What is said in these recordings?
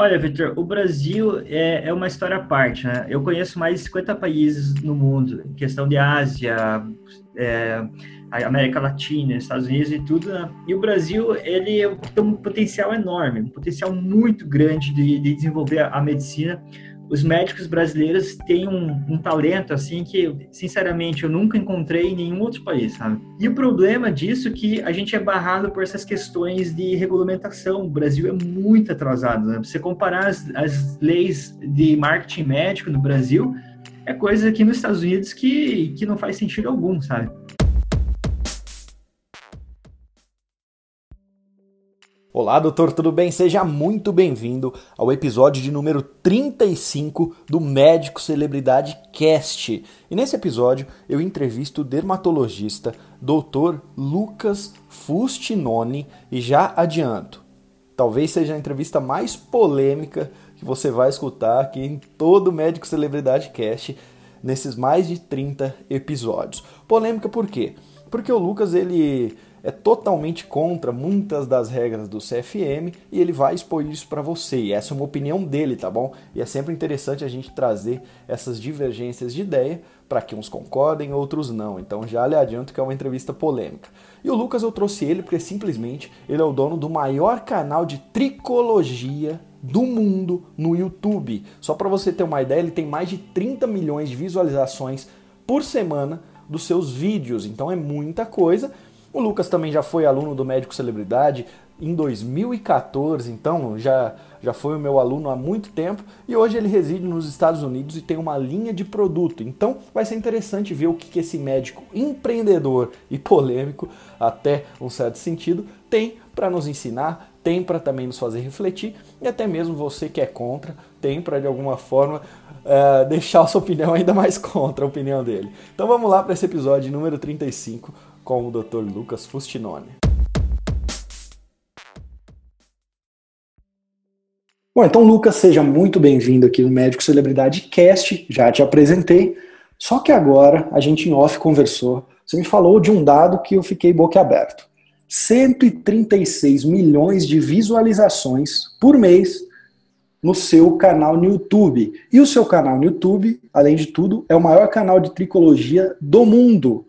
Olha, Victor, o Brasil é, é uma história à parte, né? Eu conheço mais de 50 países no mundo, em questão de Ásia, é, América Latina, Estados Unidos e tudo, né? E o Brasil, ele tem um potencial enorme, um potencial muito grande de, de desenvolver a medicina, os médicos brasileiros têm um, um, talento assim que, sinceramente, eu nunca encontrei em nenhum outro país, sabe? E o problema disso é que a gente é barrado por essas questões de regulamentação. O Brasil é muito atrasado. Né? Você comparar as, as leis de marketing médico no Brasil, é coisa aqui nos Estados Unidos que, que não faz sentido algum, sabe? Olá, doutor, tudo bem? Seja muito bem-vindo ao episódio de número 35 do Médico Celebridade Cast. E nesse episódio eu entrevisto o dermatologista Dr. Lucas Fustinoni e já adianto, talvez seja a entrevista mais polêmica que você vai escutar aqui em todo o Médico Celebridade Cast nesses mais de 30 episódios. Polêmica por quê? Porque o Lucas ele é totalmente contra muitas das regras do CFM e ele vai expor isso para você. E essa é uma opinião dele, tá bom? E é sempre interessante a gente trazer essas divergências de ideia para que uns concordem, outros não. Então já lhe adianto que é uma entrevista polêmica. E o Lucas eu trouxe ele porque simplesmente ele é o dono do maior canal de tricologia do mundo no YouTube. Só para você ter uma ideia, ele tem mais de 30 milhões de visualizações por semana dos seus vídeos. Então é muita coisa o Lucas também já foi aluno do Médico Celebridade em 2014, então já, já foi o meu aluno há muito tempo e hoje ele reside nos Estados Unidos e tem uma linha de produto. Então vai ser interessante ver o que, que esse médico empreendedor e polêmico, até um certo sentido, tem para nos ensinar, tem para também nos fazer refletir e até mesmo você que é contra, tem para de alguma forma uh, deixar a sua opinião ainda mais contra a opinião dele. Então vamos lá para esse episódio número 35 com o Dr. Lucas Fustinoni. Bom, então, Lucas, seja muito bem-vindo aqui no Médico Celebridade Cast. Já te apresentei. Só que agora a gente em off conversou. Você me falou de um dado que eu fiquei boquiaberto. 136 milhões de visualizações por mês no seu canal no YouTube. E o seu canal no YouTube, além de tudo, é o maior canal de tricologia do mundo.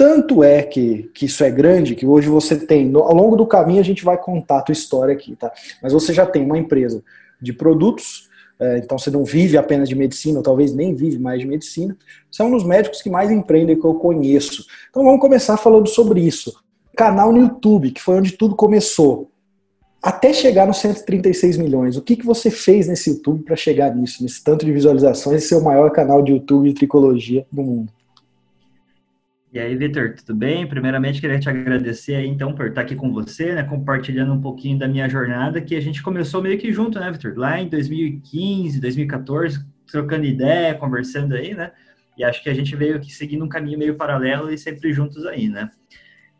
Tanto é que, que isso é grande que hoje você tem, no, ao longo do caminho a gente vai contar a tua história aqui, tá? Mas você já tem uma empresa de produtos, é, então você não vive apenas de medicina, ou talvez nem vive mais de medicina. Você é um dos médicos que mais empreendem que eu conheço. Então vamos começar falando sobre isso. Canal no YouTube, que foi onde tudo começou. Até chegar nos 136 milhões, o que, que você fez nesse YouTube para chegar nisso, nesse tanto de visualizações e ser o maior canal de YouTube de tricologia do mundo? E aí, Vitor, tudo bem? Primeiramente, queria te agradecer aí, então, por estar aqui com você, né, compartilhando um pouquinho da minha jornada, que a gente começou meio que junto, né, Vitor? Lá em 2015, 2014, trocando ideia, conversando aí, né? E acho que a gente veio aqui seguindo um caminho meio paralelo e sempre juntos aí, né?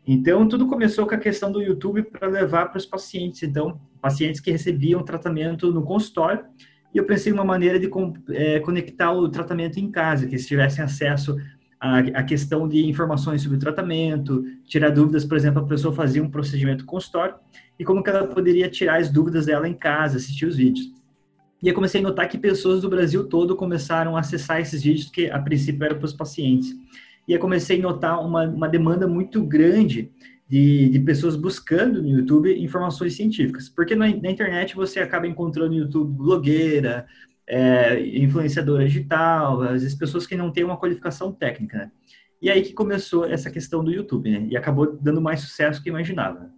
Então, tudo começou com a questão do YouTube para levar para os pacientes. Então, pacientes que recebiam tratamento no consultório, e eu pensei em uma maneira de é, conectar o tratamento em casa, que eles tivessem acesso a, a, questão de informações sobre o tratamento, tirar dúvidas, por exemplo, a pessoa fazia um procedimento consultório e como que ela poderia tirar as dúvidas dela em casa, assistir os vídeos. E eu comecei a notar que pessoas do Brasil todo começaram a acessar esses vídeos que a princípio eram para os pacientes. E eu comecei a notar uma, uma demanda muito grande de, de, pessoas buscando no YouTube informações científicas. Porque na, na internet você acaba encontrando no YouTube blogueira, é, influenciadora digital, às vezes pessoas que não têm uma qualificação técnica, né? E aí que começou essa questão do YouTube, né? E acabou dando mais sucesso que imaginava.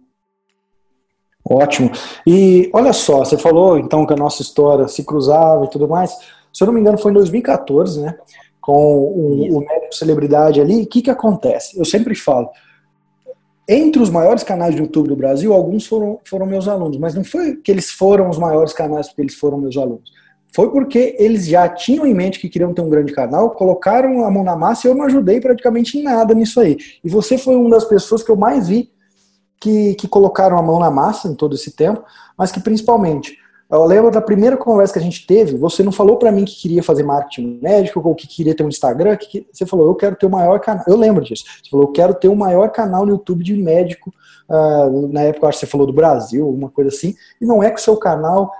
Ótimo. E olha só, você falou então que a nossa história se cruzava e tudo mais. Se eu não me engano, foi em 2014, né? Com o, o médico celebridade ali. O que, que acontece? Eu sempre falo. Entre os maiores canais de YouTube do Brasil, alguns foram, foram meus alunos, mas não foi que eles foram os maiores canais porque eles foram meus alunos foi porque eles já tinham em mente que queriam ter um grande canal, colocaram a mão na massa e eu não ajudei praticamente em nada nisso aí. E você foi uma das pessoas que eu mais vi que, que colocaram a mão na massa em todo esse tempo, mas que principalmente, eu lembro da primeira conversa que a gente teve, você não falou para mim que queria fazer marketing médico ou que queria ter um Instagram, que, você falou, eu quero ter o maior canal, eu lembro disso, você falou, eu quero ter o maior canal no YouTube de médico, uh, na época acho que você falou do Brasil, uma coisa assim, e não é que o seu canal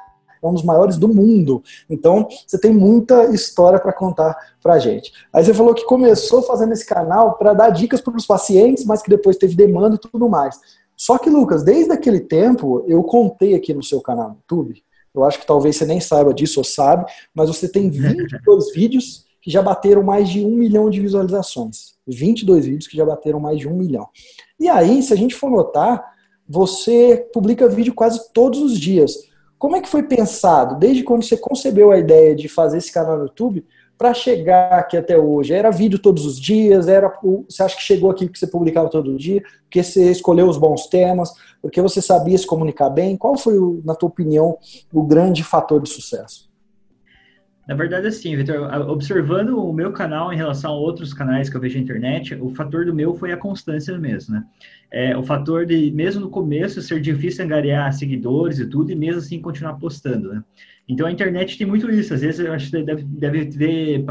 é um dos maiores do mundo. Então, você tem muita história para contar para gente. Aí você falou que começou fazendo esse canal para dar dicas para os pacientes, mas que depois teve demanda e tudo mais. Só que, Lucas, desde aquele tempo, eu contei aqui no seu canal no YouTube, eu acho que talvez você nem saiba disso ou sabe, mas você tem 22 vídeos que já bateram mais de um milhão de visualizações. 22 vídeos que já bateram mais de um milhão. E aí, se a gente for notar, você publica vídeo quase todos os dias. Como é que foi pensado, desde quando você concebeu a ideia de fazer esse canal no YouTube, para chegar aqui até hoje? Era vídeo todos os dias? Era Você acha que chegou aqui porque você publicava todo dia? Porque você escolheu os bons temas? Porque você sabia se comunicar bem? Qual foi, na tua opinião, o grande fator de sucesso? Na verdade, assim, Vitor, observando o meu canal em relação a outros canais que eu vejo na internet, o fator do meu foi a constância mesmo, né? É, o fator de, mesmo no começo, ser difícil angariar seguidores e tudo, e mesmo assim continuar postando, né? Então a internet tem muito isso. Às vezes eu acho que deve, deve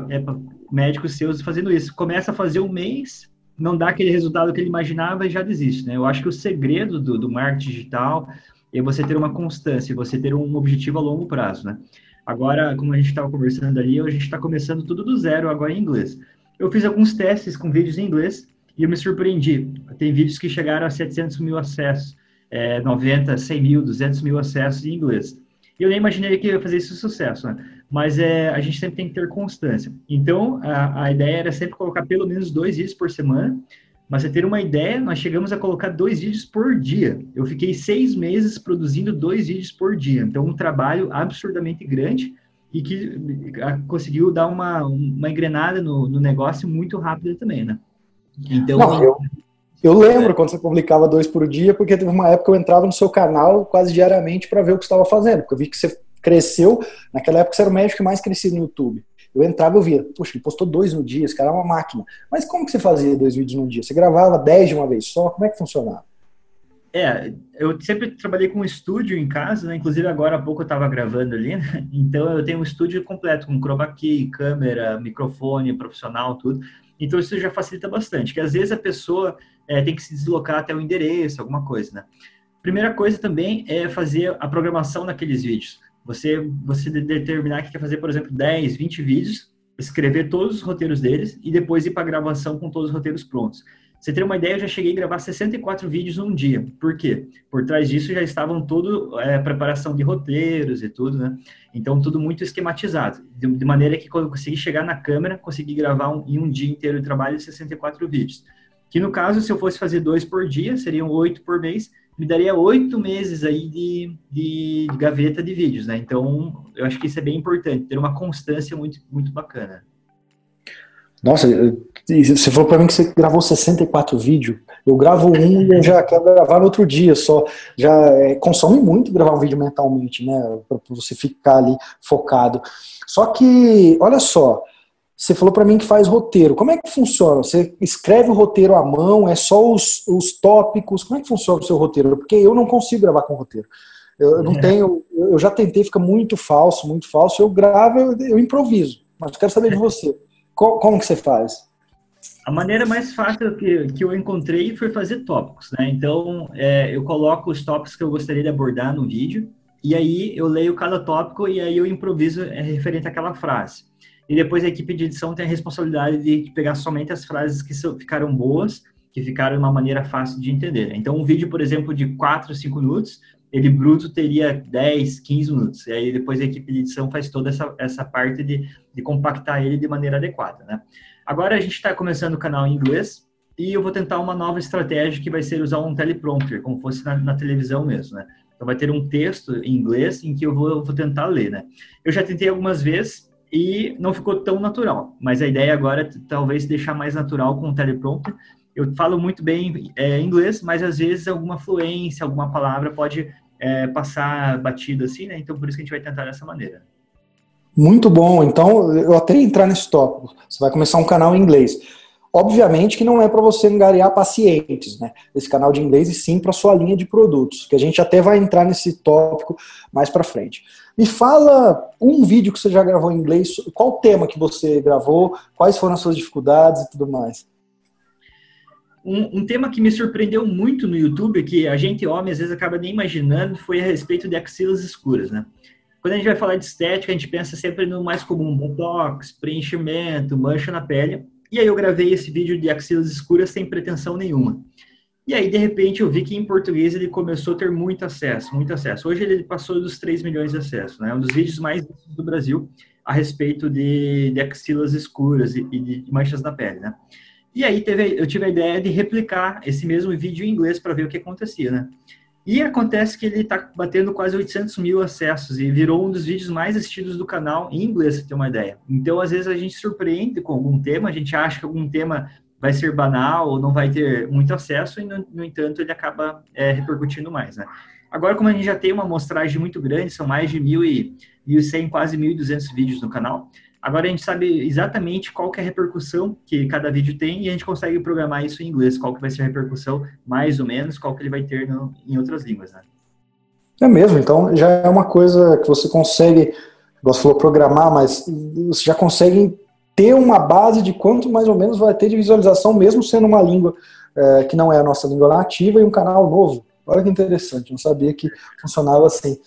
é, médicos seus fazendo isso. Começa a fazer um mês, não dá aquele resultado que ele imaginava e já desiste, né? Eu acho que o segredo do, do marketing digital é você ter uma constância, você ter um objetivo a longo prazo, né? Agora, como a gente estava conversando ali, a gente está começando tudo do zero agora em inglês. Eu fiz alguns testes com vídeos em inglês e eu me surpreendi. Tem vídeos que chegaram a 700 mil acessos, é, 90, 100 mil, 200 mil acessos em inglês. Eu nem imaginei que ia fazer isso sucesso, né? Mas é, a gente sempre tem que ter constância. Então, a, a ideia era sempre colocar pelo menos dois vídeos por semana mas você ter uma ideia, nós chegamos a colocar dois vídeos por dia. Eu fiquei seis meses produzindo dois vídeos por dia. Então, um trabalho absurdamente grande e que conseguiu dar uma, uma engrenada no, no negócio muito rápida também, né? Então, Não, eu, eu lembro quando você publicava dois por dia, porque teve uma época que eu entrava no seu canal quase diariamente para ver o que estava fazendo, porque eu vi que você cresceu. Naquela época você era o médico que mais crescia no YouTube. Eu entrava e eu via, poxa, ele postou dois no dia, esse cara é uma máquina. Mas como que você fazia dois vídeos no dia? Você gravava dez de uma vez só? Como é que funcionava? É, eu sempre trabalhei com um estúdio em casa, né? Inclusive agora há pouco eu estava gravando ali, né? Então eu tenho um estúdio completo com chroma key, câmera, microfone profissional, tudo. Então isso já facilita bastante, que às vezes a pessoa é, tem que se deslocar até o endereço, alguma coisa, né? Primeira coisa também é fazer a programação naqueles vídeos. Você, você determinar que quer fazer, por exemplo, 10, 20 vídeos, escrever todos os roteiros deles e depois ir para gravação com todos os roteiros prontos. Você ter uma ideia, eu já cheguei a gravar 64 vídeos num dia. Por quê? Por trás disso já estavam tudo é, preparação de roteiros e tudo, né? Então tudo muito esquematizado, de, de maneira que quando eu consegui chegar na câmera, consegui gravar um, em um dia inteiro de trabalho 64 vídeos. Que no caso, se eu fosse fazer dois por dia, seriam oito por mês, me daria oito meses aí de, de, de, gaveta de vídeos, né? Então, eu acho que isso é bem importante, ter uma constância muito, muito bacana. Nossa, você falou para mim que você gravou 64 vídeos. Eu gravo um e eu já quero gravar no outro dia só. Já é, consome muito gravar um vídeo mentalmente, né? Para você ficar ali focado. Só que, olha só, você falou para mim que faz roteiro. Como é que funciona? Você escreve o roteiro à mão? É só os, os tópicos? Como é que funciona o seu roteiro? Porque eu não consigo gravar com roteiro. Eu não é. tenho. Eu já tentei, fica muito falso, muito falso. Eu gravo, eu, eu improviso. Mas quero saber de você. Como, como que você faz? A maneira mais fácil que, que eu encontrei foi fazer tópicos, né? Então, é, eu coloco os tópicos que eu gostaria de abordar no vídeo, e aí eu leio cada tópico e aí eu improviso é, referente àquela frase e depois a equipe de edição tem a responsabilidade de pegar somente as frases que ficaram boas, que ficaram de uma maneira fácil de entender. Então, um vídeo, por exemplo, de 4, 5 minutos, ele bruto teria 10, 15 minutos. E aí depois a equipe de edição faz toda essa, essa parte de, de compactar ele de maneira adequada, né? Agora a gente está começando o canal em inglês e eu vou tentar uma nova estratégia que vai ser usar um teleprompter, como fosse na, na televisão mesmo, né? Então vai ter um texto em inglês em que eu vou, vou tentar ler, né? Eu já tentei algumas vezes, e não ficou tão natural. Mas a ideia agora é talvez deixar mais natural com o teleprompter. Eu falo muito bem é, inglês, mas às vezes alguma fluência, alguma palavra pode é, passar batido assim, né? Então por isso que a gente vai tentar dessa maneira. Muito bom. Então eu até entrar nesse tópico. Você vai começar um canal em inglês. Obviamente que não é para você angariar pacientes, né? Esse canal de inglês e sim para sua linha de produtos, que a gente até vai entrar nesse tópico mais para frente. Me fala um vídeo que você já gravou em inglês, qual tema que você gravou, quais foram as suas dificuldades e tudo mais. Um, um, tema que me surpreendeu muito no YouTube, que a gente homem às vezes acaba nem imaginando, foi a respeito de axilas escuras, né? Quando a gente vai falar de estética, a gente pensa sempre no mais comum, botox, preenchimento, mancha na pele. E aí eu gravei esse vídeo de axilas escuras sem pretensão nenhuma. E aí, de repente, eu vi que em português ele começou a ter muito acesso, muito acesso. Hoje ele passou dos 3 milhões de acessos, né? Um dos vídeos mais vistos do Brasil a respeito de, de axilas escuras e, e de manchas na pele, né? E aí teve, eu tive a ideia de replicar esse mesmo vídeo em inglês para ver o que acontecia, né? E acontece que ele está batendo quase 800 mil acessos e virou um dos vídeos mais assistidos do canal em inglês, para ter uma ideia. Então, às vezes, a gente surpreende com algum tema, a gente acha que algum tema vai ser banal ou não vai ter muito acesso, e, no, no entanto, ele acaba é, repercutindo mais, né? Agora, como a gente já tem uma amostragem muito grande, são mais de 1.100, quase 1.200 vídeos no canal, agora a gente sabe exatamente qual que é a repercussão que cada vídeo tem e a gente consegue programar isso em inglês, qual que vai ser a repercussão, mais ou menos, qual que ele vai ter no, em outras línguas, né? É mesmo, então já é uma coisa que você consegue, você falou programar, mas você já consegue ter uma base de quanto mais ou menos vai ter de visualização, mesmo sendo uma língua é, que não é a nossa língua nativa e um canal novo. Olha que interessante, não sabia que funcionava assim.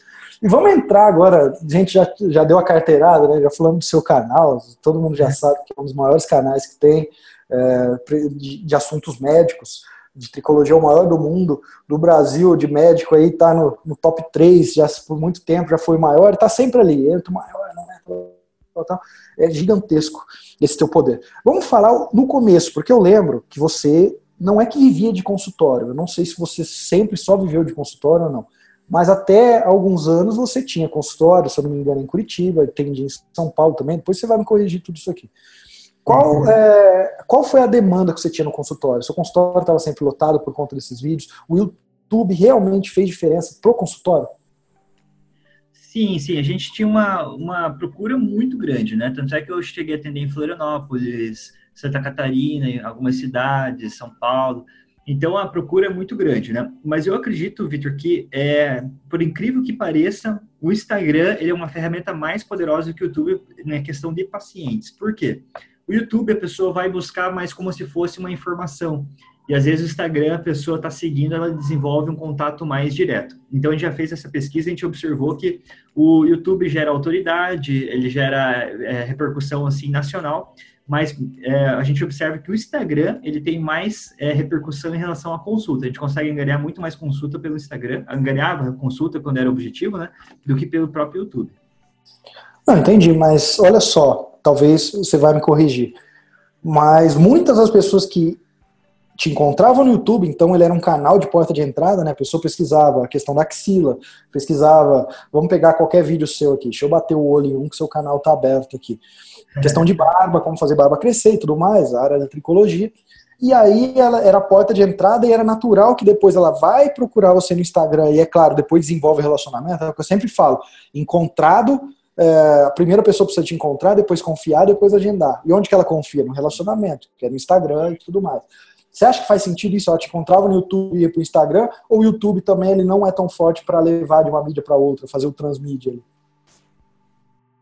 E vamos entrar agora, a gente já, já deu a carteirada, né? já falamos do seu canal, todo mundo já é. sabe que é um dos maiores canais que tem é, de, de, assuntos médicos, de tricologia o maior do mundo, do Brasil, de médico aí, tá no, no top 3, já por muito tempo já foi maior, está sempre ali, entra o maior, não é? é gigantesco esse teu poder. Vamos falar no começo, porque eu lembro que você não é que vivia de consultório, eu não sei se você sempre só viveu de consultório ou não, mas até alguns anos você tinha consultório, se eu não me engano, em Curitiba, tem em São Paulo também, depois você vai me corrigir tudo isso aqui. Qual, uhum. é, qual foi a demanda que você tinha no consultório? Seu consultório estava sempre lotado por conta desses vídeos? O YouTube realmente fez diferença pro consultório? Sim, sim, a gente tinha uma, uma procura muito grande, né? Tanto é que eu cheguei a atender em Florianópolis, Santa Catarina, algumas cidades, São Paulo. Então a procura é muito grande, né? Mas eu acredito, Vitor, que é, por incrível que pareça, o Instagram ele é uma ferramenta mais poderosa que o YouTube na questão de pacientes. Por quê? O YouTube a pessoa vai buscar mais como se fosse uma informação. E às vezes o Instagram, a pessoa está seguindo, ela desenvolve um contato mais direto. Então a gente já fez essa pesquisa, a gente observou que o YouTube gera autoridade, ele gera é, repercussão assim nacional, mas é, a gente observa que o Instagram ele tem mais é, repercussão em relação à consulta. A gente consegue angariar muito mais consulta pelo Instagram, angariava consulta quando era objetivo, né, do que pelo próprio YouTube. Não, entendi, mas olha só, talvez você vai me corrigir. Mas muitas das pessoas que te encontravam no YouTube, então ele era um canal de porta de entrada, né? A pessoa pesquisava a questão da axila, pesquisava, vamos pegar qualquer vídeo seu aqui, deixa eu bater o olho em um que seu canal tá aberto aqui. É. Questão de barba, como fazer barba crescer e tudo mais, a área da tricologia. E aí ela era a porta de entrada e era natural que depois ela vai procurar você no Instagram e é claro, depois desenvolve relacionamento, é o que eu sempre falo, encontrado é, a primeira pessoa precisa te encontrar, depois confiar, depois agendar. E onde que ela confia? No relacionamento, que é no Instagram e tudo mais. Você acha que faz sentido isso? Ela te encontrava no YouTube e ia para o Instagram? Ou o YouTube também ele não é tão forte para levar de uma mídia para outra, fazer o transmídia?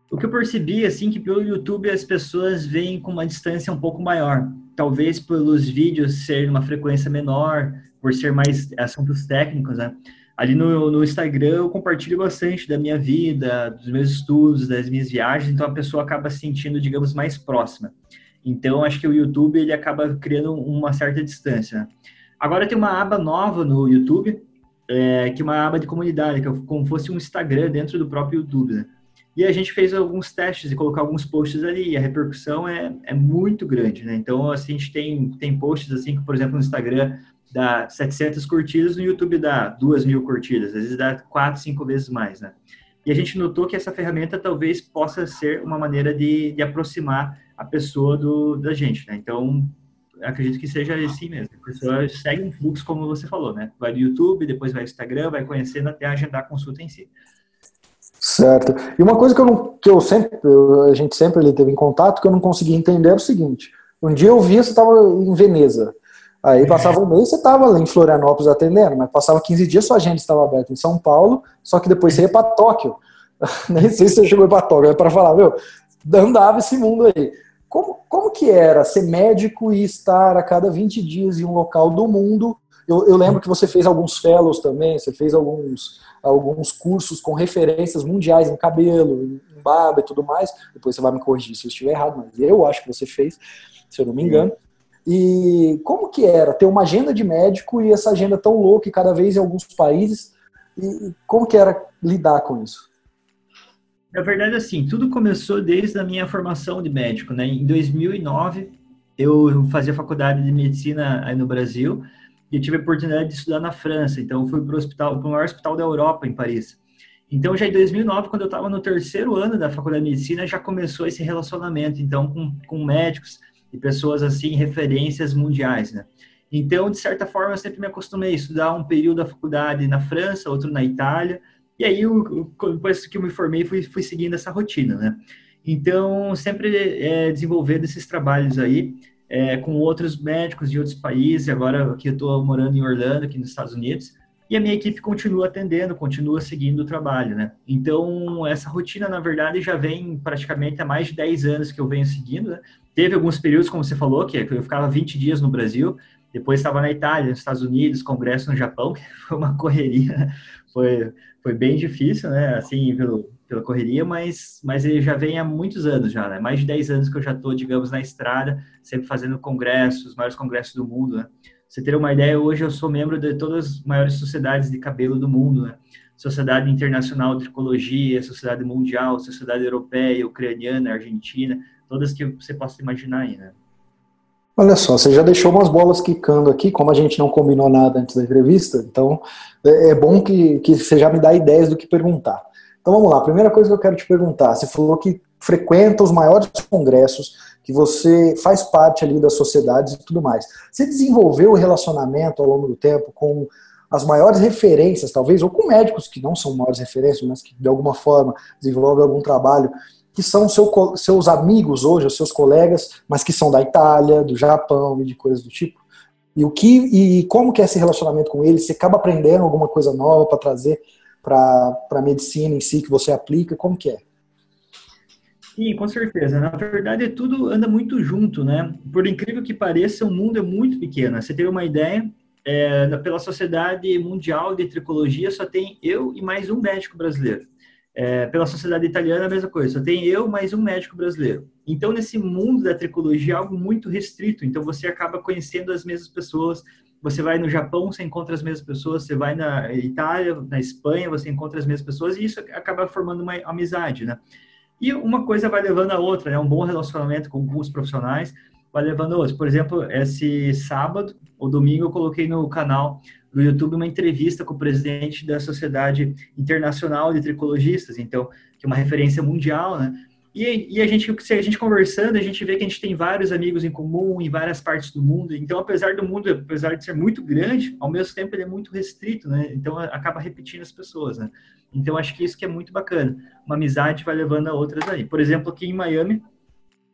O que eu percebi, assim, que pelo YouTube as pessoas veem com uma distância um pouco maior. Talvez pelos vídeos serem uma frequência menor, por ser mais assuntos técnicos, né? Ali no, no Instagram eu compartilho bastante da minha vida, dos meus estudos, das minhas viagens, então a pessoa acaba se sentindo, digamos, mais próxima. Então, acho que o YouTube ele acaba criando uma certa distância. Agora tem uma aba nova no YouTube, é, que é uma aba de comunidade, que é como fosse um Instagram dentro do próprio YouTube. Né? E a gente fez alguns testes e colocar alguns posts ali, e a repercussão é, é muito grande, né? Então, assim, a gente tem, tem posts assim, que, por exemplo, no Instagram dá 700 curtidas, no YouTube dá 2 mil curtidas, às vezes dá 4, 5 vezes mais, né? E a gente notou que essa ferramenta talvez possa ser uma maneira de, de aproximar a pessoa do, da gente, né? Então, acredito que seja assim mesmo. A pessoa segue um fluxo, como você falou, né? Vai do YouTube, depois vai do Instagram, vai conhecendo até agendar a consulta em si. Certo. E uma coisa que eu, não, que eu sempre, a gente sempre ali teve em contato, que eu não conseguia entender é o seguinte. Um dia eu vi você estava em Veneza. Aí é. passava um mês, você estava em Florianópolis atendendo, mas passava 15 dias, sua agenda estava aberta em São Paulo, só que depois você ia para Tóquio. Nem sei se você chegou para Tóquio, é para falar, meu, andava esse mundo aí. Como, como que era ser médico e estar a cada 20 dias em um local do mundo Eu, eu, lembro que você fez alguns fellows também, você fez alguns, alguns cursos com referências mundiais em cabelo, em barba e tudo mais. Depois você vai me corrigir se eu estiver errado, mas eu acho que você fez, se eu não me engano. E como que era ter uma agenda de médico e essa agenda tão louca e cada vez em alguns países? E como que era lidar com isso? Na verdade, assim, tudo começou desde a minha formação de médico, né? Em 2009, eu fazia faculdade de medicina aí no Brasil e tive a oportunidade de estudar na França. Então, fui para o hospital, para o maior hospital da Europa, em Paris. Então, já em 2009, quando eu estava no terceiro ano da faculdade de medicina, já começou esse relacionamento, então, com, com médicos e pessoas, assim, referências mundiais, né? Então, de certa forma, eu sempre me acostumei a estudar um período da faculdade na França, outro na Itália, e aí, eu, depois que eu me formei, fui, fui seguindo essa rotina, né? Então, sempre é, desenvolvendo esses trabalhos aí é, com outros médicos de outros países. Agora, aqui eu estou morando em Orlando, aqui nos Estados Unidos, e a minha equipe continua atendendo, continua seguindo o trabalho, né? Então, essa rotina, na verdade, já vem praticamente há mais de 10 anos que eu venho seguindo, né? Teve alguns períodos, como você falou, que eu ficava 20 dias no Brasil, depois estava na Itália, nos Estados Unidos, congresso no Japão, que foi uma correria, foi, foi bem difícil, né? Assim, pelo, pela correria, mas, mas ele já vem há muitos anos já, né? Mais de 10 anos que eu já estou, digamos, na estrada, sempre fazendo congressos, os maiores congressos do mundo, né? você ter uma ideia, hoje eu sou membro de todas as maiores sociedades de cabelo do mundo, né? Sociedade Internacional de Tricologia, Sociedade Mundial, Sociedade Europeia, Ucraniana, Argentina, todas que você possa imaginar aí, né? Olha só, você já deixou umas bolas quicando aqui, como a gente não combinou nada antes da entrevista, então é, é bom que, que você já me dá ideias do que perguntar. Então vamos lá, primeira coisa que eu quero te perguntar, você falou que frequenta os maiores congressos, que você faz parte ali das sociedades e tudo mais. Você desenvolveu o relacionamento ao longo do tempo com as maiores referências, talvez, ou com médicos que não são maiores referências, mas que de alguma forma desenvolvem algum trabalho que são seu, seus amigos hoje, os seus colegas, mas que são da Itália, do Japão e de coisas do tipo. E o que e como que é esse relacionamento com eles? Você acaba aprendendo alguma coisa nova para trazer para a medicina em si que você aplica? Como que é? Sim, com certeza. Na verdade, tudo anda muito junto, né? Por incrível que pareça, o mundo é muito pequeno. Você tem uma ideia, é, pela Sociedade Mundial de Tricologia só tem eu e mais um médico brasileiro. É, pela sociedade italiana, a mesma coisa, só tem eu mais um médico brasileiro. Então, nesse mundo da tricologia, é algo muito restrito. Então, você acaba conhecendo as mesmas pessoas. Você vai no Japão, você encontra as mesmas pessoas. Você vai na Itália, na Espanha, você encontra as mesmas pessoas. E isso acaba formando uma amizade, né? E uma coisa vai levando a outra, né? Um bom relacionamento com, os profissionais vai levando a outra. Por exemplo, esse sábado ou domingo eu coloquei no canal no YouTube uma entrevista com o presidente da Sociedade Internacional de Tricologistas, então, que é uma referência mundial, né? E, e, a gente, a gente conversando, a gente vê que a gente tem vários amigos em comum em várias partes do mundo. Então, apesar do mundo, apesar de ser muito grande, ao mesmo tempo ele é muito restrito, né? Então, acaba repetindo as pessoas, né? Então, acho que isso que é muito bacana. Uma amizade vai levando a outras aí. Por exemplo, aqui em Miami,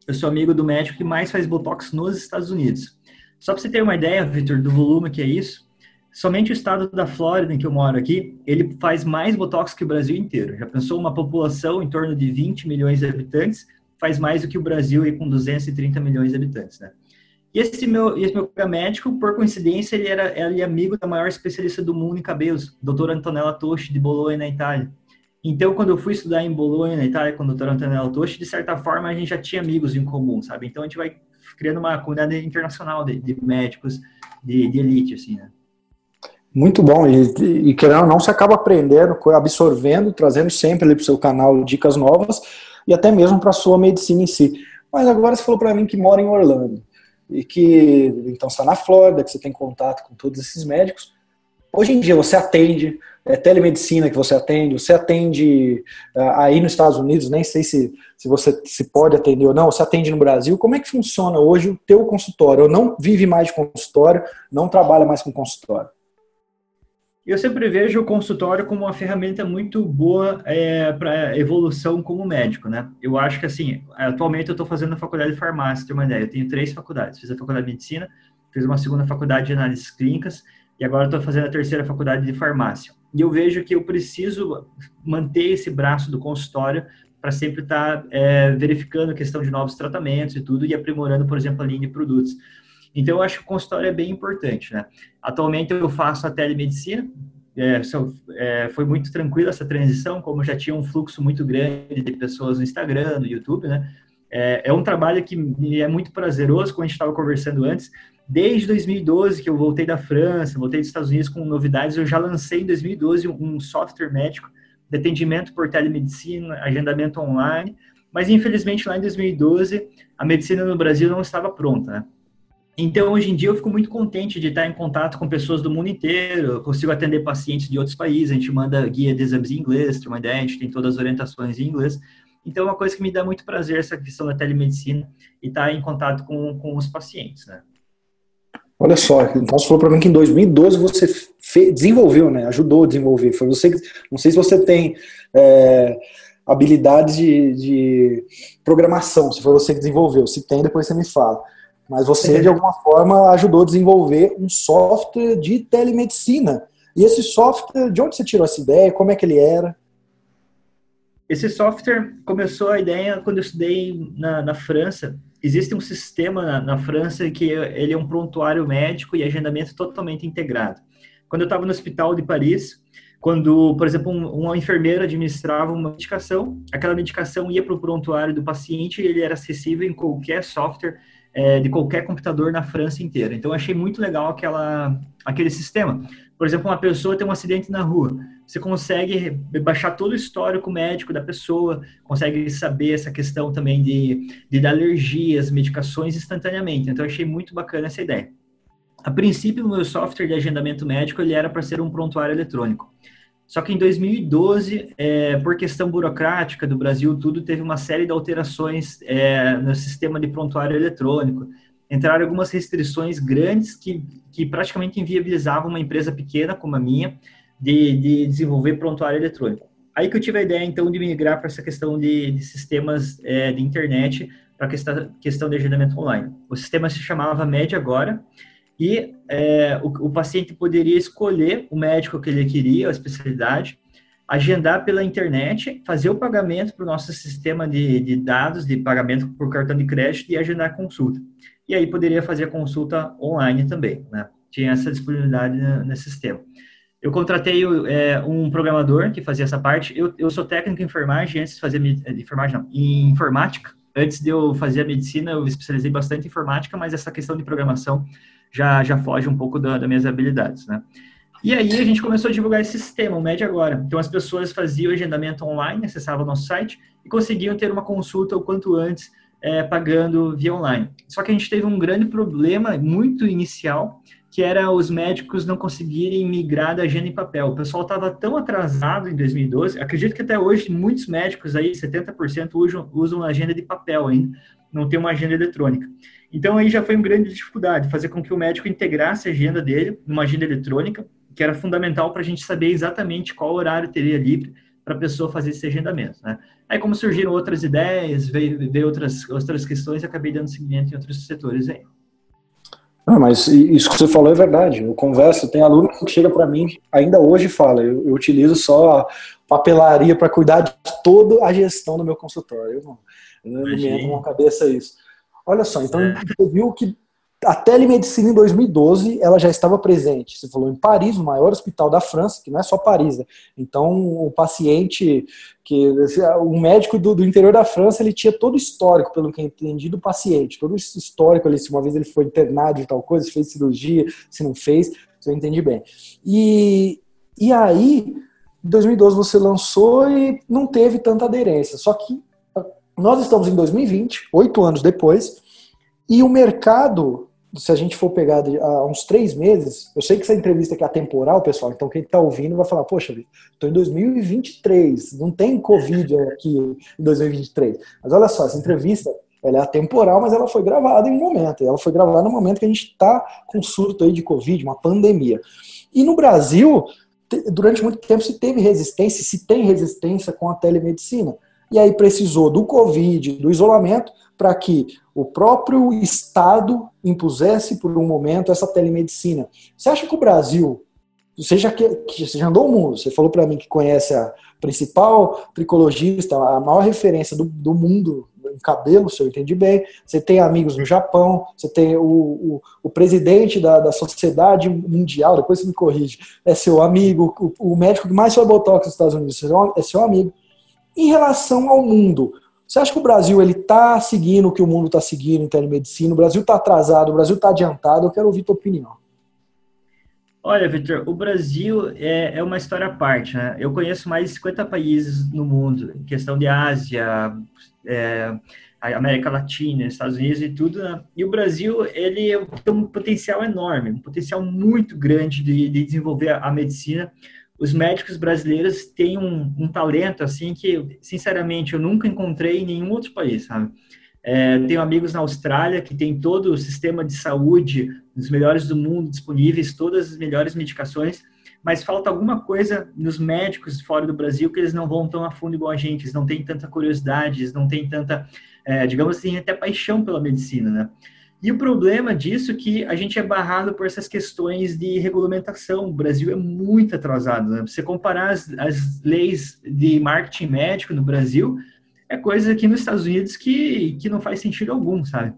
eu sou amigo do médico que mais faz Botox nos Estados Unidos. Só para você ter uma ideia, Victor, do volume que é isso, somente o estado da Flórida, em que eu moro aqui, ele faz mais Botox que o Brasil inteiro. Já pensou uma população em torno de 20 milhões de habitantes, faz mais do que o Brasil aí com 230 milhões de habitantes, né? E esse meu, esse meu médico, por coincidência, ele era ele é amigo da maior especialista do mundo em cabelos, doutora Antonella Toschi, de Bologna, na Itália. Então, quando eu fui estudar em Bologna, na Itália, com a doutora Antonella Toschi, de certa forma, a gente já tinha amigos em comum, sabe? Então, a gente vai criando uma comunidade internacional de, de médicos de, de elite, assim, né? Muito bom, e, e querendo ou não, você acaba aprendendo, absorvendo, trazendo sempre ali para o seu canal dicas novas e até mesmo para a sua medicina em si. Mas agora você falou para mim que mora em Orlando e que então está na Flórida, que você tem contato com todos esses médicos. Hoje em dia você atende, é telemedicina que você atende, você atende uh, aí nos Estados Unidos, nem sei se, se você se pode atender ou não, você atende no Brasil. Como é que funciona hoje o teu consultório? Eu não vive mais de consultório, não trabalha mais com consultório. Eu sempre vejo o consultório como uma ferramenta muito boa é, para evolução como médico, né? Eu acho que, assim, atualmente eu estou fazendo a faculdade de farmácia, tem uma ideia. Eu tenho três faculdades. Fiz a faculdade de medicina, fiz uma segunda faculdade de análises clínicas e agora estou fazendo a terceira faculdade de farmácia. E eu vejo que eu preciso manter esse braço do consultório para sempre estar tá, é, verificando a questão de novos tratamentos e tudo e aprimorando, por exemplo, a linha de produtos. Então, eu acho que o consultório é bem importante, né? Atualmente, eu faço a telemedicina, é, é, foi muito tranquila essa transição, como já tinha um fluxo muito grande de pessoas no Instagram, no YouTube, né? É, é um trabalho que me é muito prazeroso, como a gente estava conversando antes. Desde 2012, que eu voltei da França, voltei dos Estados Unidos com novidades, eu já lancei em 2012 um software médico de atendimento por telemedicina, agendamento online, mas infelizmente lá em 2012 a medicina no Brasil não estava pronta, né? Então, hoje em dia, eu fico muito contente de estar em contato com pessoas do mundo inteiro. Eu consigo atender pacientes de outros países. A gente manda guia de exames em inglês, tem uma ideia, a gente tem todas as orientações em inglês. Então, é uma coisa que me dá muito prazer essa questão da telemedicina e estar em contato com, com os pacientes, né? Olha só, então você falou para mim que em 2012 você fez, desenvolveu, né? Ajudou a desenvolver. Foi você, não sei se você tem é, habilidades de, de programação, se foi você que desenvolveu. Se tem, depois você me fala. Mas você, de alguma forma, ajudou a desenvolver um software de telemedicina. E esse software, de onde você tirou essa ideia? Como é que ele era? Esse software começou a ideia quando eu estudei na, na França. Existe um sistema na, na, França que ele é um prontuário médico e agendamento totalmente integrado. Quando eu estava no hospital de Paris, quando, por exemplo, um, uma enfermeira administrava uma medicação, aquela medicação ia para o prontuário do paciente e ele era acessível em qualquer software é, de qualquer computador na França inteira. Então, achei muito legal aquela, aquele sistema. Por exemplo, uma pessoa tem um acidente na rua, você consegue baixar todo o histórico médico da pessoa, consegue saber essa questão também de, de alergias, medicações instantaneamente. Então, achei muito bacana essa ideia. A princípio, o meu software de agendamento médico ele era para ser um prontuário eletrônico. Só que em 2012, é, por questão burocrática do Brasil, tudo teve uma série de alterações é, no sistema de prontuário eletrônico. Entraram algumas restrições grandes que, que praticamente inviabilizavam uma empresa pequena como a minha de, de desenvolver prontuário eletrônico. Aí que eu tive a ideia, então, de migrar para essa questão de, de sistemas é, de internet para a questão, questão de agendamento online. O sistema se chamava Med Agora, e é, o, o, paciente poderia escolher o médico que ele queria, a especialidade, agendar pela internet, fazer o pagamento para o nosso sistema de, de, dados de pagamento por cartão de crédito e agendar a consulta. E aí poderia fazer a consulta online também, né? Tinha essa disponibilidade nesse sistema. Eu contratei é, um programador que fazia essa parte. Eu, eu sou técnico em enfermagem, antes de fazer enfermagem, não, em informática. Antes de eu fazer a medicina, eu especializei bastante em informática, mas essa questão de programação já, já foge um pouco da, das minhas habilidades, né? E aí a gente começou a divulgar esse sistema, o Med Agora. Então as pessoas faziam agendamento online, acessavam o nosso site e conseguiam ter uma consulta o quanto antes, é, pagando via online. Só que a gente teve um grande problema, muito inicial, que era os médicos não conseguirem migrar da agenda em papel. O pessoal estava tão atrasado em 2012, acredito que até hoje muitos médicos aí, 70% usam, usam agenda de papel ainda, não tem uma agenda eletrônica. Então aí já foi uma grande dificuldade, fazer com que o médico integrasse a agenda dele numa agenda eletrônica, que era fundamental para a gente saber exatamente qual horário teria livre para a pessoa fazer esse agendamento, né? Aí como surgiram outras ideias, veio, veio outras, outras questões, acabei dando seguimento em outros setores aí. Ah, mas isso que você falou é verdade. Eu converso, tem aluno que chega para mim, ainda hoje fala, eu, eu utilizo só a papelaria para cuidar de toda a gestão do meu consultório. Eu não, não me entra na cabeça isso. Olha só, então é. você viu que a telemedicina em 2012 ela já estava presente. Você falou em Paris, o maior hospital da França, que não é só Paris. Né? Então o paciente, que o médico do, do, interior da França, ele tinha todo o histórico, pelo que eu entendi, do paciente, todo o histórico ali, se uma vez ele foi internado de tal coisa, se fez cirurgia, se não fez, se eu entendi bem. E, e aí, em 2012 você lançou e não teve tanta aderência. Só que nós estamos em 2020, oito anos depois, e o mercado, se a gente for pegar há uns três meses, eu sei que essa entrevista aqui é atemporal, pessoal, então quem está ouvindo vai falar, poxa, estou em 2023, não tem Covid aqui em 2023. Mas olha só, essa entrevista ela é atemporal, mas ela foi gravada em um momento. Ela foi gravada no momento que a gente está com surto aí de Covid, uma pandemia. E no Brasil, durante muito tempo se teve resistência, se tem resistência com a telemedicina e aí precisou do Covid, do isolamento, para que o próprio Estado impusesse por um momento essa telemedicina. Você acha que o Brasil, você já, que, você já andou o mundo, você falou para mim que conhece a principal tricologista, a maior referência do, do mundo em cabelo, se eu entendi bem, você tem amigos no Japão, você tem o, o, o presidente da, da sociedade mundial, depois você me corrige, é seu amigo, o, o médico que mais faz botox nos Estados Unidos é seu amigo. Em relação ao mundo, você acha que o Brasil ele está seguindo o que o mundo está seguindo em telemedicina? O Brasil está atrasado, o Brasil está adiantado? Eu quero ouvir tua opinião. Olha, Victor, o Brasil é, é uma história à parte. Né? Eu conheço mais de 50 países no mundo, em questão de Ásia, é, América Latina, Estados Unidos e tudo. Né? E o Brasil, ele tem um potencial enorme, um potencial muito grande de, de desenvolver a, medicina. Os médicos brasileiros têm um, um, talento, assim, que, sinceramente, eu nunca encontrei em nenhum outro país, sabe? É, tenho amigos na Austrália que tem todo o sistema de saúde, dos melhores do mundo disponíveis, todas as melhores medicações, mas falta alguma coisa nos médicos fora do Brasil que eles não vão tão a fundo igual a gente, eles não têm tanta curiosidade, eles não têm tanta, é, digamos assim, até paixão pela medicina, né? E o problema disso é que a gente é barrado por essas questões de regulamentação. O Brasil é muito atrasado. Né? Você comparar as, as leis de marketing médico no Brasil, é coisa aqui nos Estados Unidos que, que não faz sentido algum, sabe?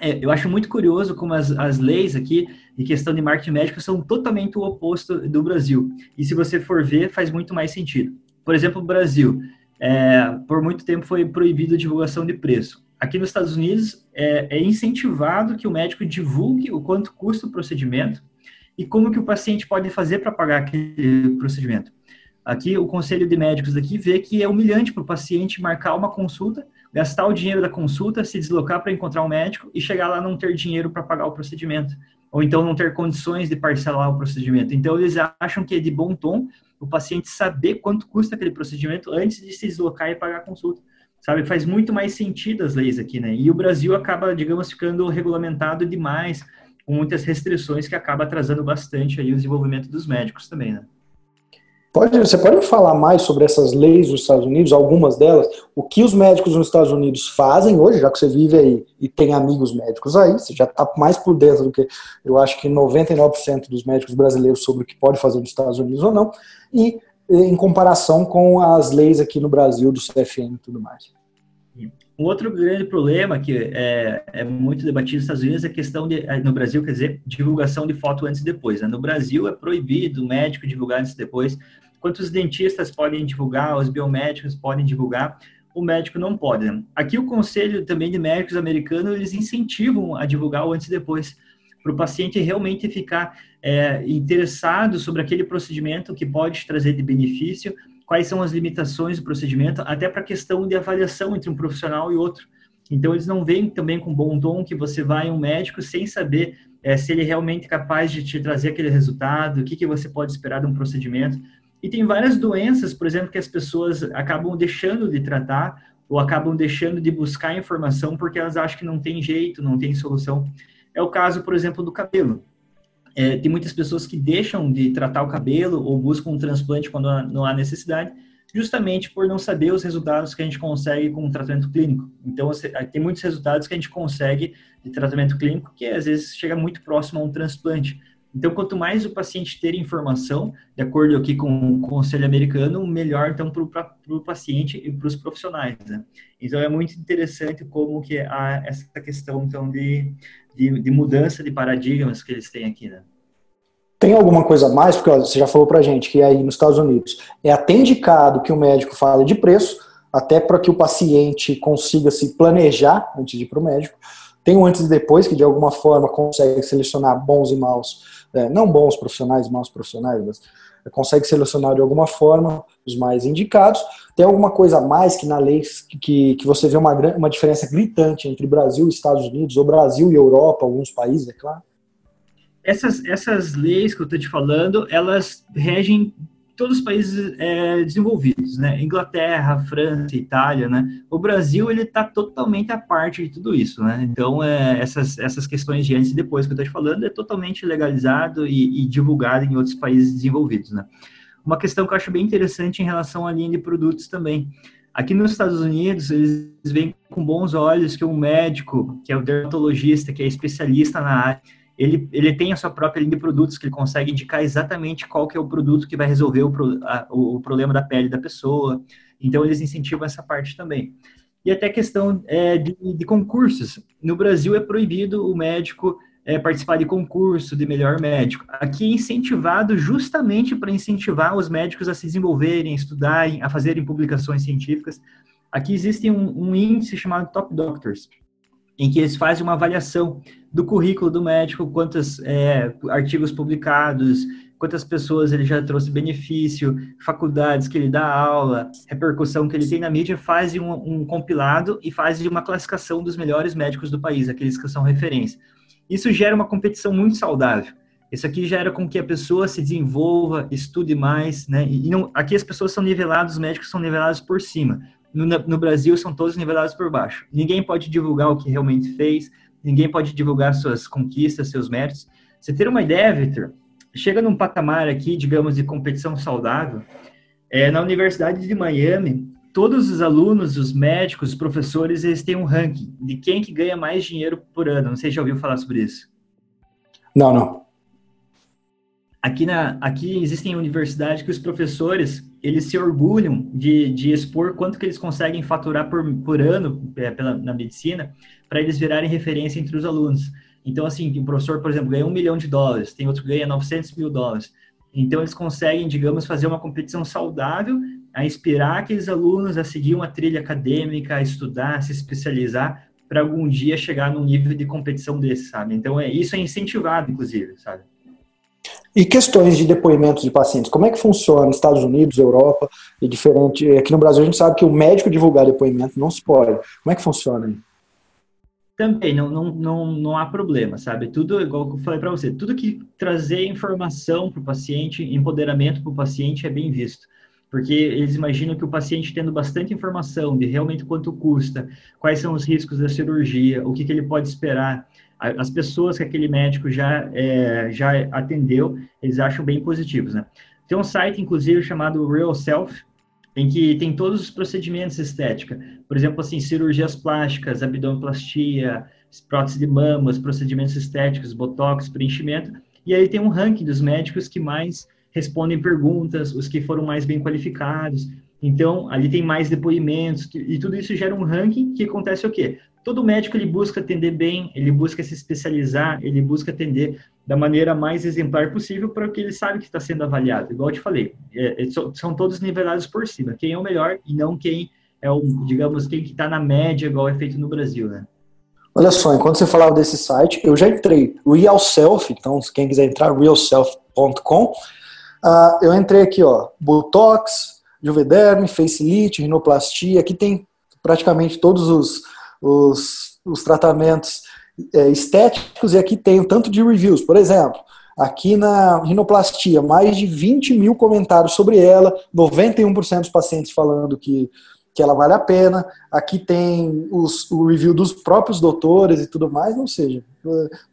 É, eu acho muito curioso como as, as leis aqui em questão de marketing médico são totalmente o oposto do Brasil. E se você for ver, faz muito mais sentido. Por exemplo, o Brasil, é, por muito tempo foi proibido a divulgação de preço. Aqui nos Estados Unidos, é, é incentivado que o médico divulgue o quanto custa o procedimento e como que o paciente pode fazer para pagar aquele procedimento. Aqui, o conselho de médicos daqui vê que é humilhante para o paciente marcar uma consulta, gastar o dinheiro da consulta, se deslocar para encontrar um médico e chegar lá não ter dinheiro para pagar o procedimento, ou então não ter condições de parcelar o procedimento. Então, eles acham que é de bom tom o paciente saber quanto custa aquele procedimento antes de se deslocar e pagar a consulta. Sabe, faz muito mais sentido as leis aqui, né? E o Brasil acaba, digamos, ficando regulamentado demais, com muitas restrições que acaba atrasando bastante aí o desenvolvimento dos médicos também, né? Pode, você pode falar mais sobre essas leis dos Estados Unidos, algumas delas, o que os médicos nos Estados Unidos fazem hoje, já que você vive aí e tem amigos médicos aí, você já está mais por dentro do que eu acho que 99% dos médicos brasileiros sobre o que pode fazer nos Estados Unidos ou não, e em comparação com as leis aqui no Brasil do CFM e tudo mais. Um outro grande problema que é, é, muito debatido nos Estados Unidos é a questão de, no Brasil, quer dizer, divulgação de foto antes e depois. Né? No Brasil é proibido o médico divulgar antes e depois, Quantos dentistas podem divulgar, os biomédicos podem divulgar, o médico não pode. Né? Aqui o conselho também de médicos americanos, eles incentivam a divulgar o antes e depois, para o paciente realmente ficar é, interessado sobre aquele procedimento que pode trazer de benefício, quais são as limitações do procedimento, até para a questão de avaliação entre um profissional e outro. Então, eles não veem também com bom tom que você vai a um médico sem saber é, se ele é realmente capaz de te trazer aquele resultado, o que, que você pode esperar de um procedimento. E tem várias doenças, por exemplo, que as pessoas acabam deixando de tratar ou acabam deixando de buscar informação porque elas acham que não tem jeito, não tem solução. É o caso, por exemplo, do cabelo. É, tem muitas pessoas que deixam de tratar o cabelo ou buscam um transplante quando não há necessidade, justamente por não saber os resultados que a gente consegue com o tratamento clínico. Então, tem muitos resultados que a gente consegue de tratamento clínico que às vezes chega muito próximo a um transplante. Então, quanto mais o paciente ter informação, de acordo aqui com o Conselho Americano, melhor então para o paciente e para os profissionais. Né? Então, é muito interessante como que há essa questão então de, de, de, mudança de paradigmas que eles têm aqui. Né? Tem alguma coisa a mais? Porque ó, você já falou para gente que aí nos Estados Unidos é até indicado que o médico fale de preço, até para que o paciente consiga se planejar antes de ir para o médico. Tem o antes e depois, que de alguma forma consegue selecionar bons e maus é, não bons profissionais, maus profissionais, mas consegue selecionar de alguma forma os mais indicados. Tem alguma coisa a mais que na lei que, que você vê uma, uma diferença gritante entre Brasil e Estados Unidos, ou Brasil e Europa, alguns países, é claro? Essas, essas leis que eu estou te falando, elas regem todos os países é, desenvolvidos, né? Inglaterra, França, Itália, né? O Brasil ele está totalmente à parte de tudo isso, né? Então é, essas essas questões de antes e depois que eu estou te falando é totalmente legalizado e, e, divulgado em outros países desenvolvidos, né? Uma questão que eu acho bem interessante em relação à linha de produtos também. Aqui nos Estados Unidos, eles veem com bons olhos que um médico, que é o dermatologista, que é especialista na área, ele, ele tem a sua própria linha de produtos que ele consegue indicar exatamente qual que é o produto que vai resolver o, a, o problema da pele da pessoa. Então, eles incentivam essa parte também. e até questão é, de, de, concursos. No Brasil é proibido o médico é, participar de concurso de melhor médico. Aqui é incentivado justamente para incentivar os médicos a se desenvolverem, a estudarem, a fazerem publicações científicas. Aqui existe um, um índice chamado Top Doctors, em que eles fazem uma avaliação do currículo do médico, quantos é, artigos publicados, quantas pessoas ele já trouxe benefício, faculdades que ele dá aula, repercussão que ele tem na mídia, faz um, um compilado e faz uma classificação dos melhores médicos do país, aqueles que são referência. Isso gera uma competição muito saudável. Isso aqui gera com que a pessoa se desenvolva, estude mais, né? E não, aqui as pessoas são niveladas, os médicos são nivelados por cima. No, no, Brasil são todos nivelados por baixo. Ninguém pode divulgar o que realmente fez, ninguém pode divulgar suas conquistas, seus méritos. Você ter uma ideia, Victor, chega num patamar aqui, digamos, de competição saudável. É, na Universidade de Miami, todos os alunos, os médicos, os professores, eles têm um ranking de quem que ganha mais dinheiro por ano. Não sei se já ouviu falar sobre isso. Não, não. Aqui, na, aqui existem universidades que os professores, eles se orgulham de, de expor quanto que eles conseguem faturar por, por ano é, pela, na medicina, para eles virarem referência entre os alunos. Então, assim, um professor, por exemplo, ganha um milhão de dólares, tem outro que ganha 900 mil dólares. Então, eles conseguem, digamos, fazer uma competição saudável, a inspirar aqueles alunos a seguir uma trilha acadêmica, a estudar, se especializar, para algum dia chegar num nível de competição desse, sabe? Então, é, isso é incentivado, inclusive, sabe? E questões de depoimentos de pacientes, como é que funciona nos Estados Unidos, Europa e diferente? Aqui no Brasil a gente sabe que o médico divulgar depoimento não se pode. Como é que funciona aí? também não, não, não, não há problema, sabe? Tudo, igual eu falei para você, tudo que trazer informação para o paciente, empoderamento para o paciente é bem visto. Porque eles imaginam que o paciente tendo bastante informação de realmente quanto custa, quais são os riscos da cirurgia, o que, que ele pode esperar, as pessoas que aquele médico já, é, já atendeu, eles acham bem positivos, né? Tem um site, inclusive, chamado Real Self, em que tem todos os procedimentos estética. Por exemplo, assim, cirurgias plásticas, abdominoplastia, prótese de mamas, procedimentos estéticos, botox, preenchimento. E aí tem um ranking dos médicos que mais respondem perguntas, os que foram mais bem qualificados. Então, ali tem mais depoimentos, e tudo isso gera um ranking que acontece o quê? Todo médico ele busca atender bem, ele busca se especializar, ele busca atender da maneira mais exemplar possível para que ele sabe que está sendo avaliado. Igual eu te falei, é, é são todos nivelados por cima. Quem é o melhor e não quem é o, digamos, quem que está na média, igual é feito no Brasil, né? Olha só, enquanto você falava desse site, eu já entrei. Real Self, então, quem quiser entrar, realself.com. Uh, ah, eu entrei aqui, ó, Botox, Juvederme, Facelift, Rinoplastia. Aqui tem praticamente todos os, os, os tratamentos é, estéticos e aqui tem um tanto de reviews. Por exemplo, aqui na rinoplastia, mais de 20 mil comentários sobre ela, 91% dos pacientes falando que, que ela vale a pena. Aqui tem os, o review dos próprios doutores e tudo mais, ou seja,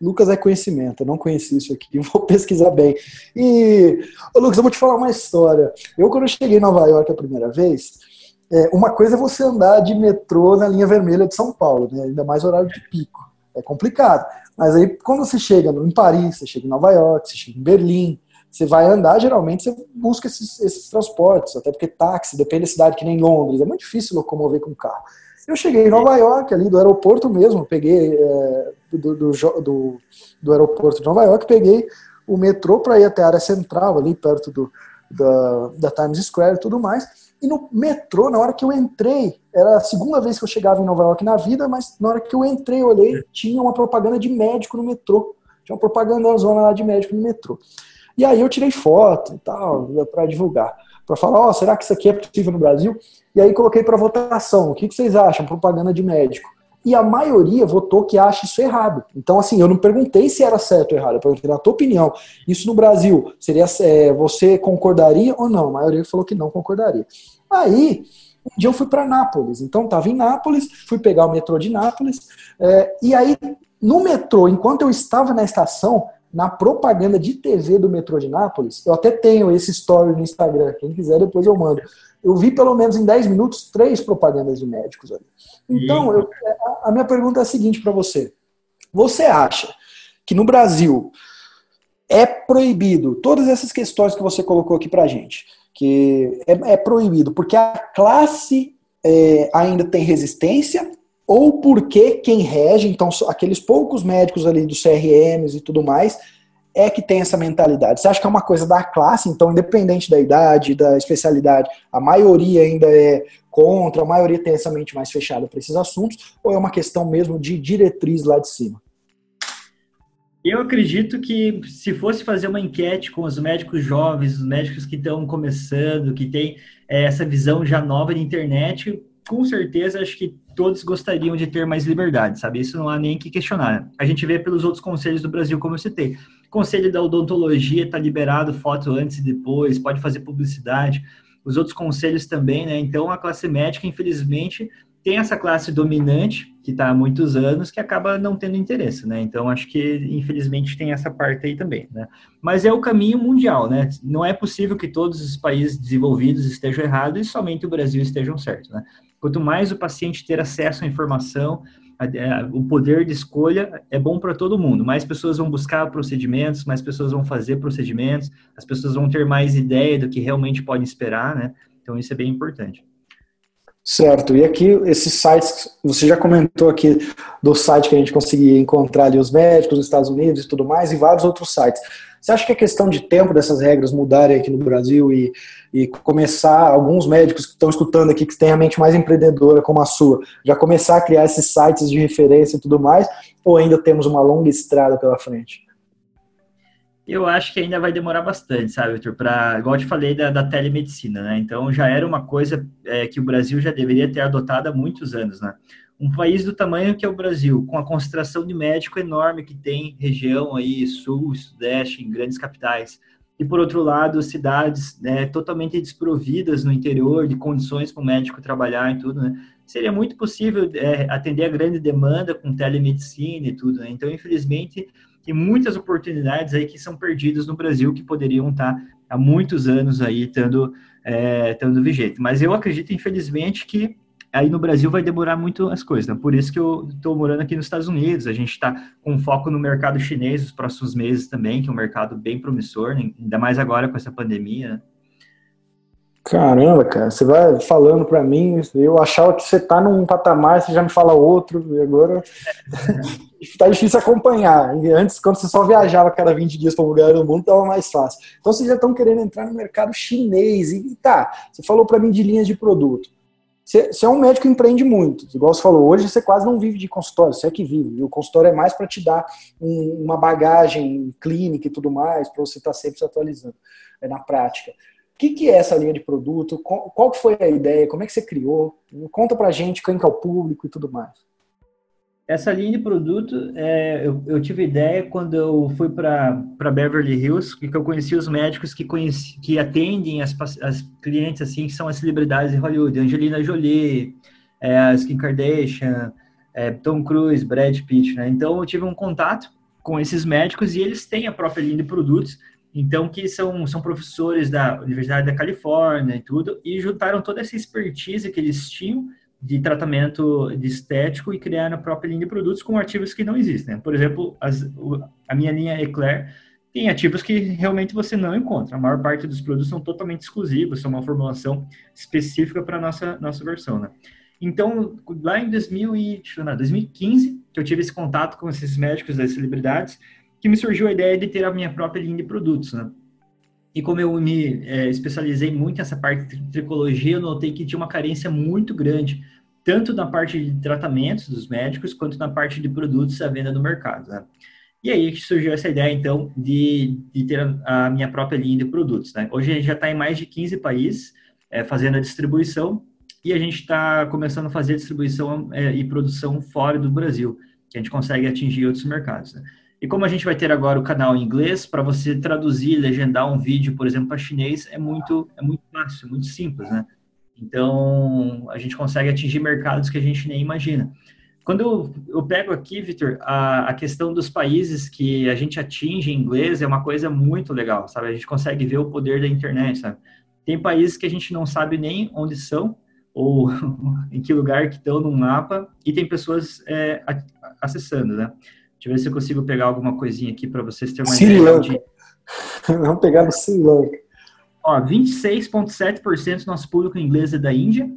Lucas é conhecimento, eu não conheci isso aqui, vou pesquisar bem. E, ô Lucas, eu vou te falar uma história. Eu, quando eu cheguei em Nova York a primeira vez, é, uma coisa é você andar de metrô na linha vermelha de São Paulo, né, ainda mais horário de pico é complicado. Mas aí, quando você chega em Paris, você chega em Nova York, você chega em Berlim, você vai andar, geralmente você busca esses, esses transportes, até porque táxi, depende da cidade, que nem Londres, é muito difícil locomover com carro. Eu cheguei em Nova York, ali do aeroporto mesmo, peguei é, do, do, do, do, aeroporto de Nova York, peguei o metrô para ir até a área central, ali perto do, da, da Times Square e tudo mais. E no metrô, na hora que eu entrei, era a segunda vez que eu chegava em Nova York na vida, mas na hora que eu entrei, eu olhei, tinha uma propaganda de médico no metrô. Tinha uma propaganda na zona lá de médico no metrô. E aí eu tirei foto e tal, para divulgar. Para falar, ó, oh, será que isso aqui é possível no Brasil? E aí coloquei para votação. O que, que vocês acham? Propaganda de médico e a maioria votou que acha isso errado. Então, assim, eu não perguntei se era certo ou errado, eu perguntei na tua opinião. Isso no Brasil, seria é, você concordaria ou não? A maioria falou que não concordaria. Aí, um dia eu fui para Nápoles, então estava em Nápoles, fui pegar o metrô de Nápoles, é, e aí no metrô, enquanto eu estava na estação, na propaganda de TV do metrô de Nápoles, eu até tenho esse story no Instagram, quem quiser depois eu mando. Eu vi pelo menos em 10 minutos três propagandas de médicos ali. Então, eu, a minha pergunta é a seguinte para você. Você acha que no Brasil é proibido todas essas questões que você colocou aqui para gente, que é, é proibido porque a classe é, ainda tem resistência ou porque quem rege, então aqueles poucos médicos ali dos CRMs e tudo mais, é que tem essa mentalidade? Você acha que é uma coisa da classe, então, independente da idade, da especialidade, a maioria ainda é contra, a maioria tem essa mente mais fechada para esses assuntos, ou é uma questão mesmo de diretriz lá de cima? Eu acredito que se fosse fazer uma enquete com os médicos jovens, os médicos que estão começando, que têm é, essa visão já nova de internet, com certeza acho que todos gostariam de ter mais liberdade, sabe? Isso não há nem que questionar. A gente vê pelos outros conselhos do Brasil, como eu citei. Conselho da odontologia está liberado foto antes e depois, pode fazer publicidade. Os outros conselhos também, né? Então a classe médica, infelizmente, tem essa classe dominante, que está há muitos anos, que acaba não tendo interesse, né? Então, acho que, infelizmente, tem essa parte aí também, né? Mas é o caminho mundial, né? Não é possível que todos os países desenvolvidos estejam errados e somente o Brasil estejam certos, né? Quanto mais o paciente ter acesso à informação, o poder de escolha é bom para todo mundo. Mais pessoas vão buscar procedimentos, mais pessoas vão fazer procedimentos, as pessoas vão ter mais ideia do que realmente podem esperar, né? Então, isso é bem importante. Certo. E aqui, esses sites, você já comentou aqui do site que a gente conseguia encontrar ali os médicos nos Estados Unidos e tudo mais, e vários outros sites. Você acha que é questão de tempo dessas regras mudarem aqui no Brasil e, e começar, alguns médicos que estão escutando aqui, que têm a mente mais empreendedora como a sua, já começar a criar esses sites de referência e tudo mais, ou ainda temos uma longa estrada pela frente? Eu acho que ainda vai demorar bastante, sabe, Vitor? Para, igual eu te falei da, da telemedicina, né? Então já era uma coisa é, que o Brasil já deveria ter adotado há muitos anos, né? Um país do tamanho que é o Brasil, com a concentração de médico enorme que tem região aí, sul, sudeste, em grandes capitais, e por outro lado, cidades né, totalmente desprovidas no interior de condições para o médico trabalhar e tudo, né? Seria muito possível é, atender a grande demanda com telemedicina e tudo, né? Então, infelizmente, tem muitas oportunidades aí que são perdidas no Brasil que poderiam estar há muitos anos aí estando, é, estando vigente. Mas eu acredito, infelizmente, que aí no Brasil vai demorar muito as coisas. Né? Por isso que eu estou morando aqui nos Estados Unidos. A gente está com foco no mercado chinês nos próximos meses também, que é um mercado bem promissor, né? ainda mais agora com essa pandemia. Né? Caramba, cara, você vai falando para mim, eu achava que você tá num patamar, você já me fala outro, e agora tá difícil acompanhar. Antes, quando você só viajava cada 20 dias para um lugar do mundo, tava mais fácil. Então vocês já estão querendo entrar no mercado chinês. E tá, você falou para mim de linhas de produto. Você, é um médico que empreende muito, igual você falou, hoje você quase não vive de consultório, você é que vive. E o consultório é mais para te dar um, uma bagagem clínica e tudo mais, para você estar tá sempre se atualizando é na prática que, que é essa linha de produto? Qual, qual foi a ideia? Como é que você criou? Conta pra gente quem que é o público e tudo mais. Essa linha de produto, é, eu, eu, tive ideia quando eu fui para Beverly Hills, que eu conheci os médicos que, conheci, que atendem as, as clientes, assim, que são as celebridades de Hollywood, Angelina Jolie, é, a Kim Kardashian, é, Tom Cruise, Brad Pitt, né? Então, eu tive um contato com esses médicos e eles têm a própria linha de produtos então, que são, são professores da Universidade da Califórnia e tudo, e juntaram toda essa expertise que eles tinham de tratamento de estético e criaram a própria linha de produtos com ativos que não existem. Por exemplo, as, a minha linha Eclair tem ativos que realmente você não encontra. A maior parte dos produtos são totalmente exclusivos, são uma formulação específica para a nossa, nossa versão, né? Então, lá em 2000 e, não, 2015, que eu tive esse contato com esses médicos das celebridades, que me surgiu a ideia de ter a minha própria linha de produtos, né? E como eu me é, especializei muito nessa parte de tricologia, eu notei que tinha uma carência muito grande, tanto na parte de tratamentos dos médicos, quanto na parte de produtos à venda no mercado, né? E aí surgiu essa ideia, então, de, de ter a, a, minha própria linha de produtos, né? Hoje a gente já está em mais de 15 países é, fazendo a distribuição e a gente está começando a fazer distribuição é, e produção fora do Brasil, que a gente consegue atingir outros mercados, né? E como a gente vai ter agora o canal em inglês, para você traduzir, legendar um vídeo, por exemplo, para chinês, é muito, é muito fácil, é muito simples, né? Então, a gente consegue atingir mercados que a gente nem imagina. Quando eu, eu pego aqui, Vitor, a, a, questão dos países que a gente atinge em inglês é uma coisa muito legal, sabe? A gente consegue ver o poder da internet, sabe? Tem países que a gente não sabe nem onde são ou em que lugar que estão no mapa e tem pessoas é, acessando, né? Deixa eu ver se eu consigo pegar alguma coisinha aqui para vocês terem uma Sri ideia. Lanka. De... Vamos pegar no Sri Lanka. Ó, 26,7% do nosso público inglês é da Índia.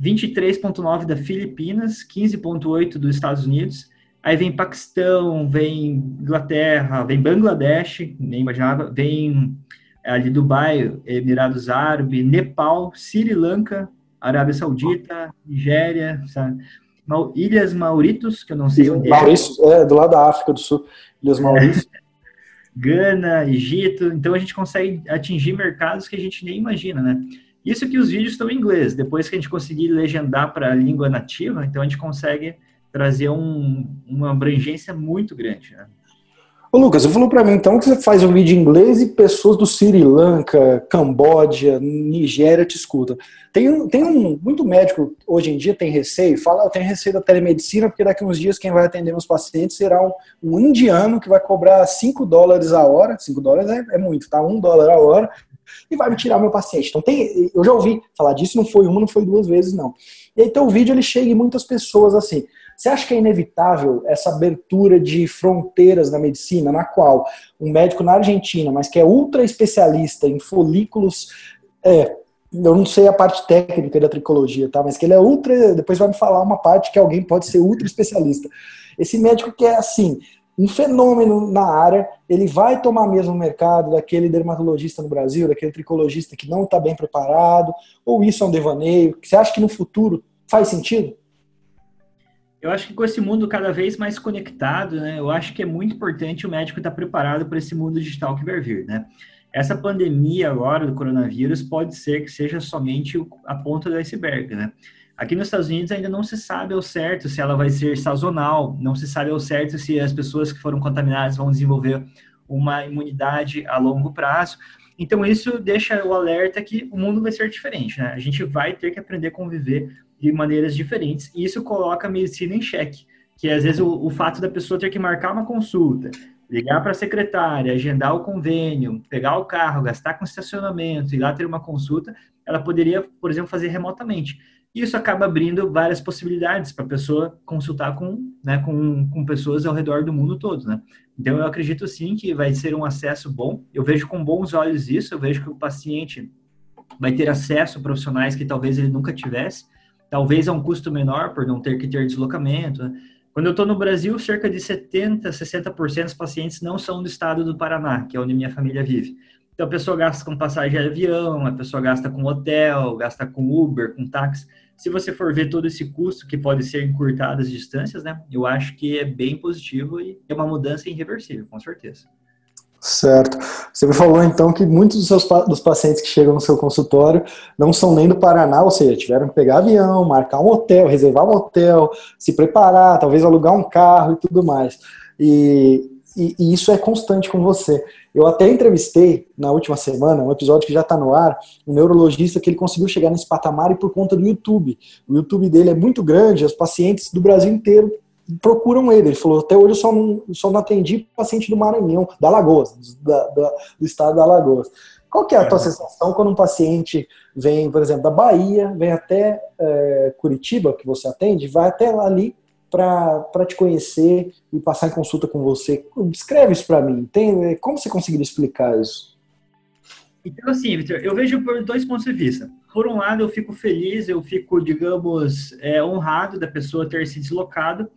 23,9 da Filipinas, 15,8 dos Estados Unidos. Aí vem Paquistão, vem Inglaterra, vem Bangladesh, nem imaginava, vem ali Dubai, Emirados Árabes, Nepal, Sri Lanka, Arábia Saudita, Nigéria, sabe? Ilhas Mauritos, que eu não sei onde Maurício, é. é. do lado da África do Sul, Ilhas Maurício. Gana, Egito, então a gente consegue atingir mercados que a gente nem imagina, né? Isso que os vídeos estão em inglês, depois que a gente conseguir legendar para a língua nativa, então a gente consegue trazer um, uma abrangência muito grande, né? Ô Lucas, você falou para mim então que você faz um vídeo em inglês e pessoas do Sri Lanka, Camboja, Nigéria te escutam. Tem, tem um, muito médico hoje em dia tem receio, fala, eu tenho receio da telemedicina porque daqui uns dias quem vai atender meus pacientes será um, um indiano que vai cobrar 5 dólares a hora, 5 dólares é, é muito, tá? 1 dólar a hora, e vai me tirar meu paciente. Então tem, eu já ouvi falar disso, não foi uma, não foi duas vezes não. E aí o vídeo ele chega em muitas pessoas assim, você acha que é inevitável essa abertura de fronteiras na medicina, na qual um médico na Argentina, mas que é ultra especialista em folículos, é, eu não sei a parte técnica da tricologia, tá? Mas que ele é ultra, depois vai me falar uma parte que alguém pode ser ultra especialista. Esse médico que é assim, um fenômeno na área, ele vai tomar mesmo o mercado daquele dermatologista no Brasil, daquele tricologista que não está bem preparado, ou isso é um devaneio? Você acha que no futuro faz sentido? Eu acho que com esse mundo cada vez mais conectado, né, eu acho que é muito importante o médico estar preparado para esse mundo digital que vai vir, né? Essa pandemia agora do coronavírus pode ser que seja somente a ponta do iceberg, né? Aqui nos Estados Unidos ainda não se sabe ao certo se ela vai ser sazonal, não se sabe ao certo se as pessoas que foram contaminadas vão desenvolver uma imunidade a longo prazo. Então isso deixa o alerta que o mundo vai ser diferente, né? A gente vai ter que aprender a conviver de maneiras diferentes, e isso coloca a medicina em xeque, que às vezes o, o fato da pessoa ter que marcar uma consulta, ligar para a secretária, agendar o convênio, pegar o carro, gastar com estacionamento e lá ter uma consulta, ela poderia, por exemplo, fazer remotamente. Isso acaba abrindo várias possibilidades para a pessoa consultar com, né, com, com pessoas ao redor do mundo todo, né? Então, eu acredito sim que vai ser um acesso bom. Eu vejo com bons olhos isso, eu vejo que o paciente vai ter acesso a profissionais que talvez ele nunca tivesse, talvez a um custo menor por não ter que ter deslocamento. Né? Quando eu estou no Brasil, cerca de 70, 60% dos pacientes não são do estado do Paraná, que é onde minha família vive. Então a pessoa gasta com passagem de avião, a pessoa gasta com hotel, gasta com Uber, com táxi. Se você for ver todo esse custo que pode ser encurtado as distâncias, né? Eu acho que é bem positivo e é uma mudança irreversível, com certeza. Certo. Você me falou então que muitos dos, seus, dos pacientes que chegam no seu consultório não são nem do Paraná, ou seja, tiveram que pegar avião, marcar um hotel, reservar um hotel, se preparar, talvez alugar um carro e tudo mais. E, e, e isso é constante com você. Eu até entrevistei na última semana, um episódio que já está no ar, um neurologista que ele conseguiu chegar nesse patamar e por conta do YouTube. O YouTube dele é muito grande, os pacientes do Brasil inteiro procuram ele. Ele falou, até hoje eu só não, só não atendi paciente do Maranhão, da Alagoas, da, da, do estado da Alagoas. Qual que é a tua é. sensação quando um paciente vem, por exemplo, da Bahia, vem até é, Curitiba, que você atende, vai até ali para te conhecer e passar em consulta com você? Descreve isso para mim. Tem, como você conseguiria explicar isso? Então, assim, Victor, eu vejo por dois pontos de vista. Por um lado, eu fico feliz, eu fico, digamos, é, honrado da pessoa ter se deslocado,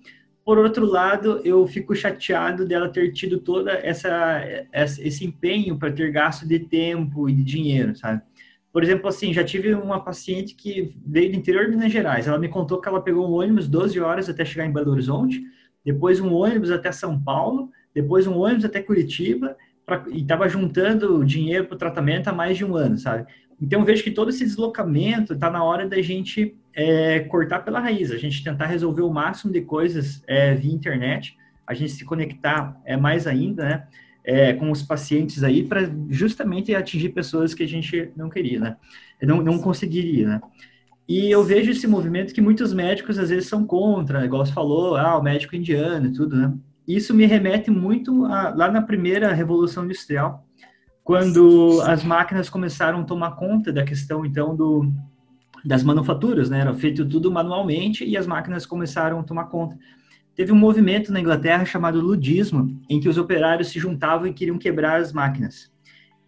por outro lado, eu fico chateado dela ter tido toda essa, esse empenho para ter gasto de tempo e de dinheiro, sabe? Por exemplo, assim, já tive uma paciente que veio do interior de Minas Gerais. Ela me contou que ela pegou um ônibus 12 horas até chegar em Belo Horizonte, depois um ônibus até São Paulo, depois um ônibus até Curitiba, pra, e estava juntando dinheiro para o tratamento há mais de um ano, sabe? Então, vejo que todo esse deslocamento está na hora da gente é, cortar pela raiz, a gente tentar resolver o máximo de coisas é, via internet, a gente se conectar é, mais ainda, né? É, com os pacientes aí para justamente atingir pessoas que a gente não queria, né? Não, não conseguiria, né? E eu vejo esse movimento que muitos médicos às vezes são contra, igual você falou, ah, o médico indiano e tudo, né? Isso me remete muito a, lá na primeira revolução industrial, quando as máquinas começaram a tomar conta da questão, então, do, das manufaturas, né? Era feito tudo manualmente e as máquinas começaram a tomar conta. Teve um movimento na Inglaterra chamado ludismo, em que os operários se juntavam e queriam quebrar as máquinas.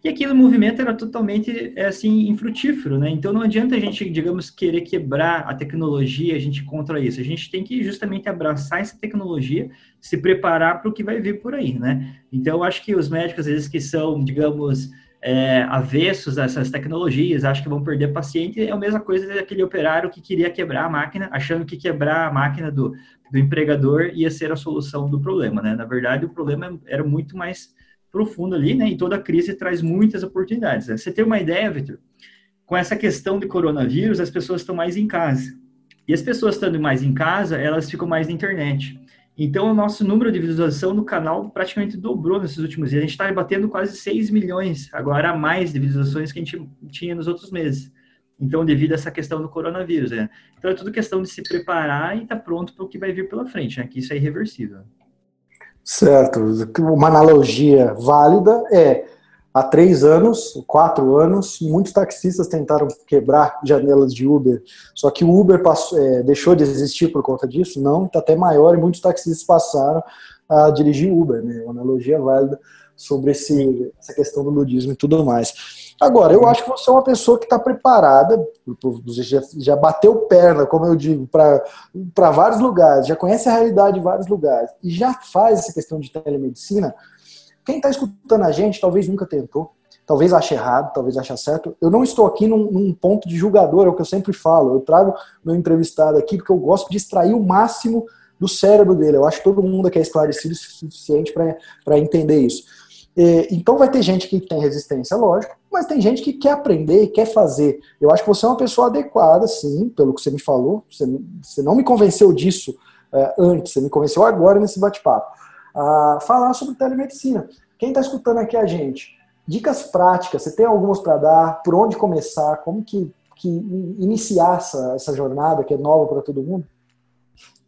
E aquele movimento era totalmente, é, assim, infrutífero, né? Então, não adianta a gente, digamos, querer quebrar a tecnologia, a gente contra isso. A gente tem que justamente abraçar essa tecnologia, se preparar para o que vai vir por aí, né? Então, eu acho que os médicos, às vezes, que são, digamos, é, avessos a essas tecnologias, acham que vão perder paciente, é a mesma coisa daquele operário que queria quebrar a máquina, achando que quebrar a máquina do, do empregador ia ser a solução do problema, né? Na verdade, o problema era muito mais profundo ali, né? E toda crise traz muitas oportunidades. Né? Você tem uma ideia, Vitor? Com essa questão de coronavírus, as pessoas estão mais em casa. E as pessoas estando mais em casa, elas ficam mais na internet. Então, o nosso número de visualização no canal praticamente dobrou nesses últimos dias. A gente está batendo quase 6 milhões agora a mais de visualizações que a gente tinha nos outros meses. Então, devido a essa questão do coronavírus, né? Então, é tudo questão de se preparar e estar tá pronto para o que vai vir pela frente, né? Que isso é irreversível. Certo. Uma analogia válida é há três anos, quatro anos, muitos taxistas tentaram quebrar janelas de Uber. Só que o Uber passou, é, deixou de existir por conta disso? Não, está até maior e muitos taxistas passaram a dirigir Uber. Né? Uma analogia válida sobre esse, essa questão do ludismo e tudo mais. Agora, eu acho que você é uma pessoa que está preparada, você já, já bateu perna, como eu digo, para vários lugares, já conhece a realidade de vários lugares e já faz essa questão de telemedicina. Quem está escutando a gente talvez nunca tentou, talvez ache errado, talvez ache certo. Eu não estou aqui num, num, ponto de julgador, é o que eu sempre falo. Eu trago meu entrevistado aqui porque eu gosto de extrair o máximo do cérebro dele. Eu acho que todo mundo aqui é esclarecido o suficiente para entender isso. Então vai ter gente que tem resistência, lógico, mas tem gente que quer aprender quer fazer. Eu acho que você é uma pessoa adequada, sim, pelo que você me falou. Você, não me convenceu disso é, antes, você me convenceu agora nesse bate-papo. A falar sobre telemedicina. Quem está escutando aqui a gente, dicas práticas, você tem algumas para dar? Por onde começar? Como que, que iniciar essa, essa jornada que é nova para todo mundo?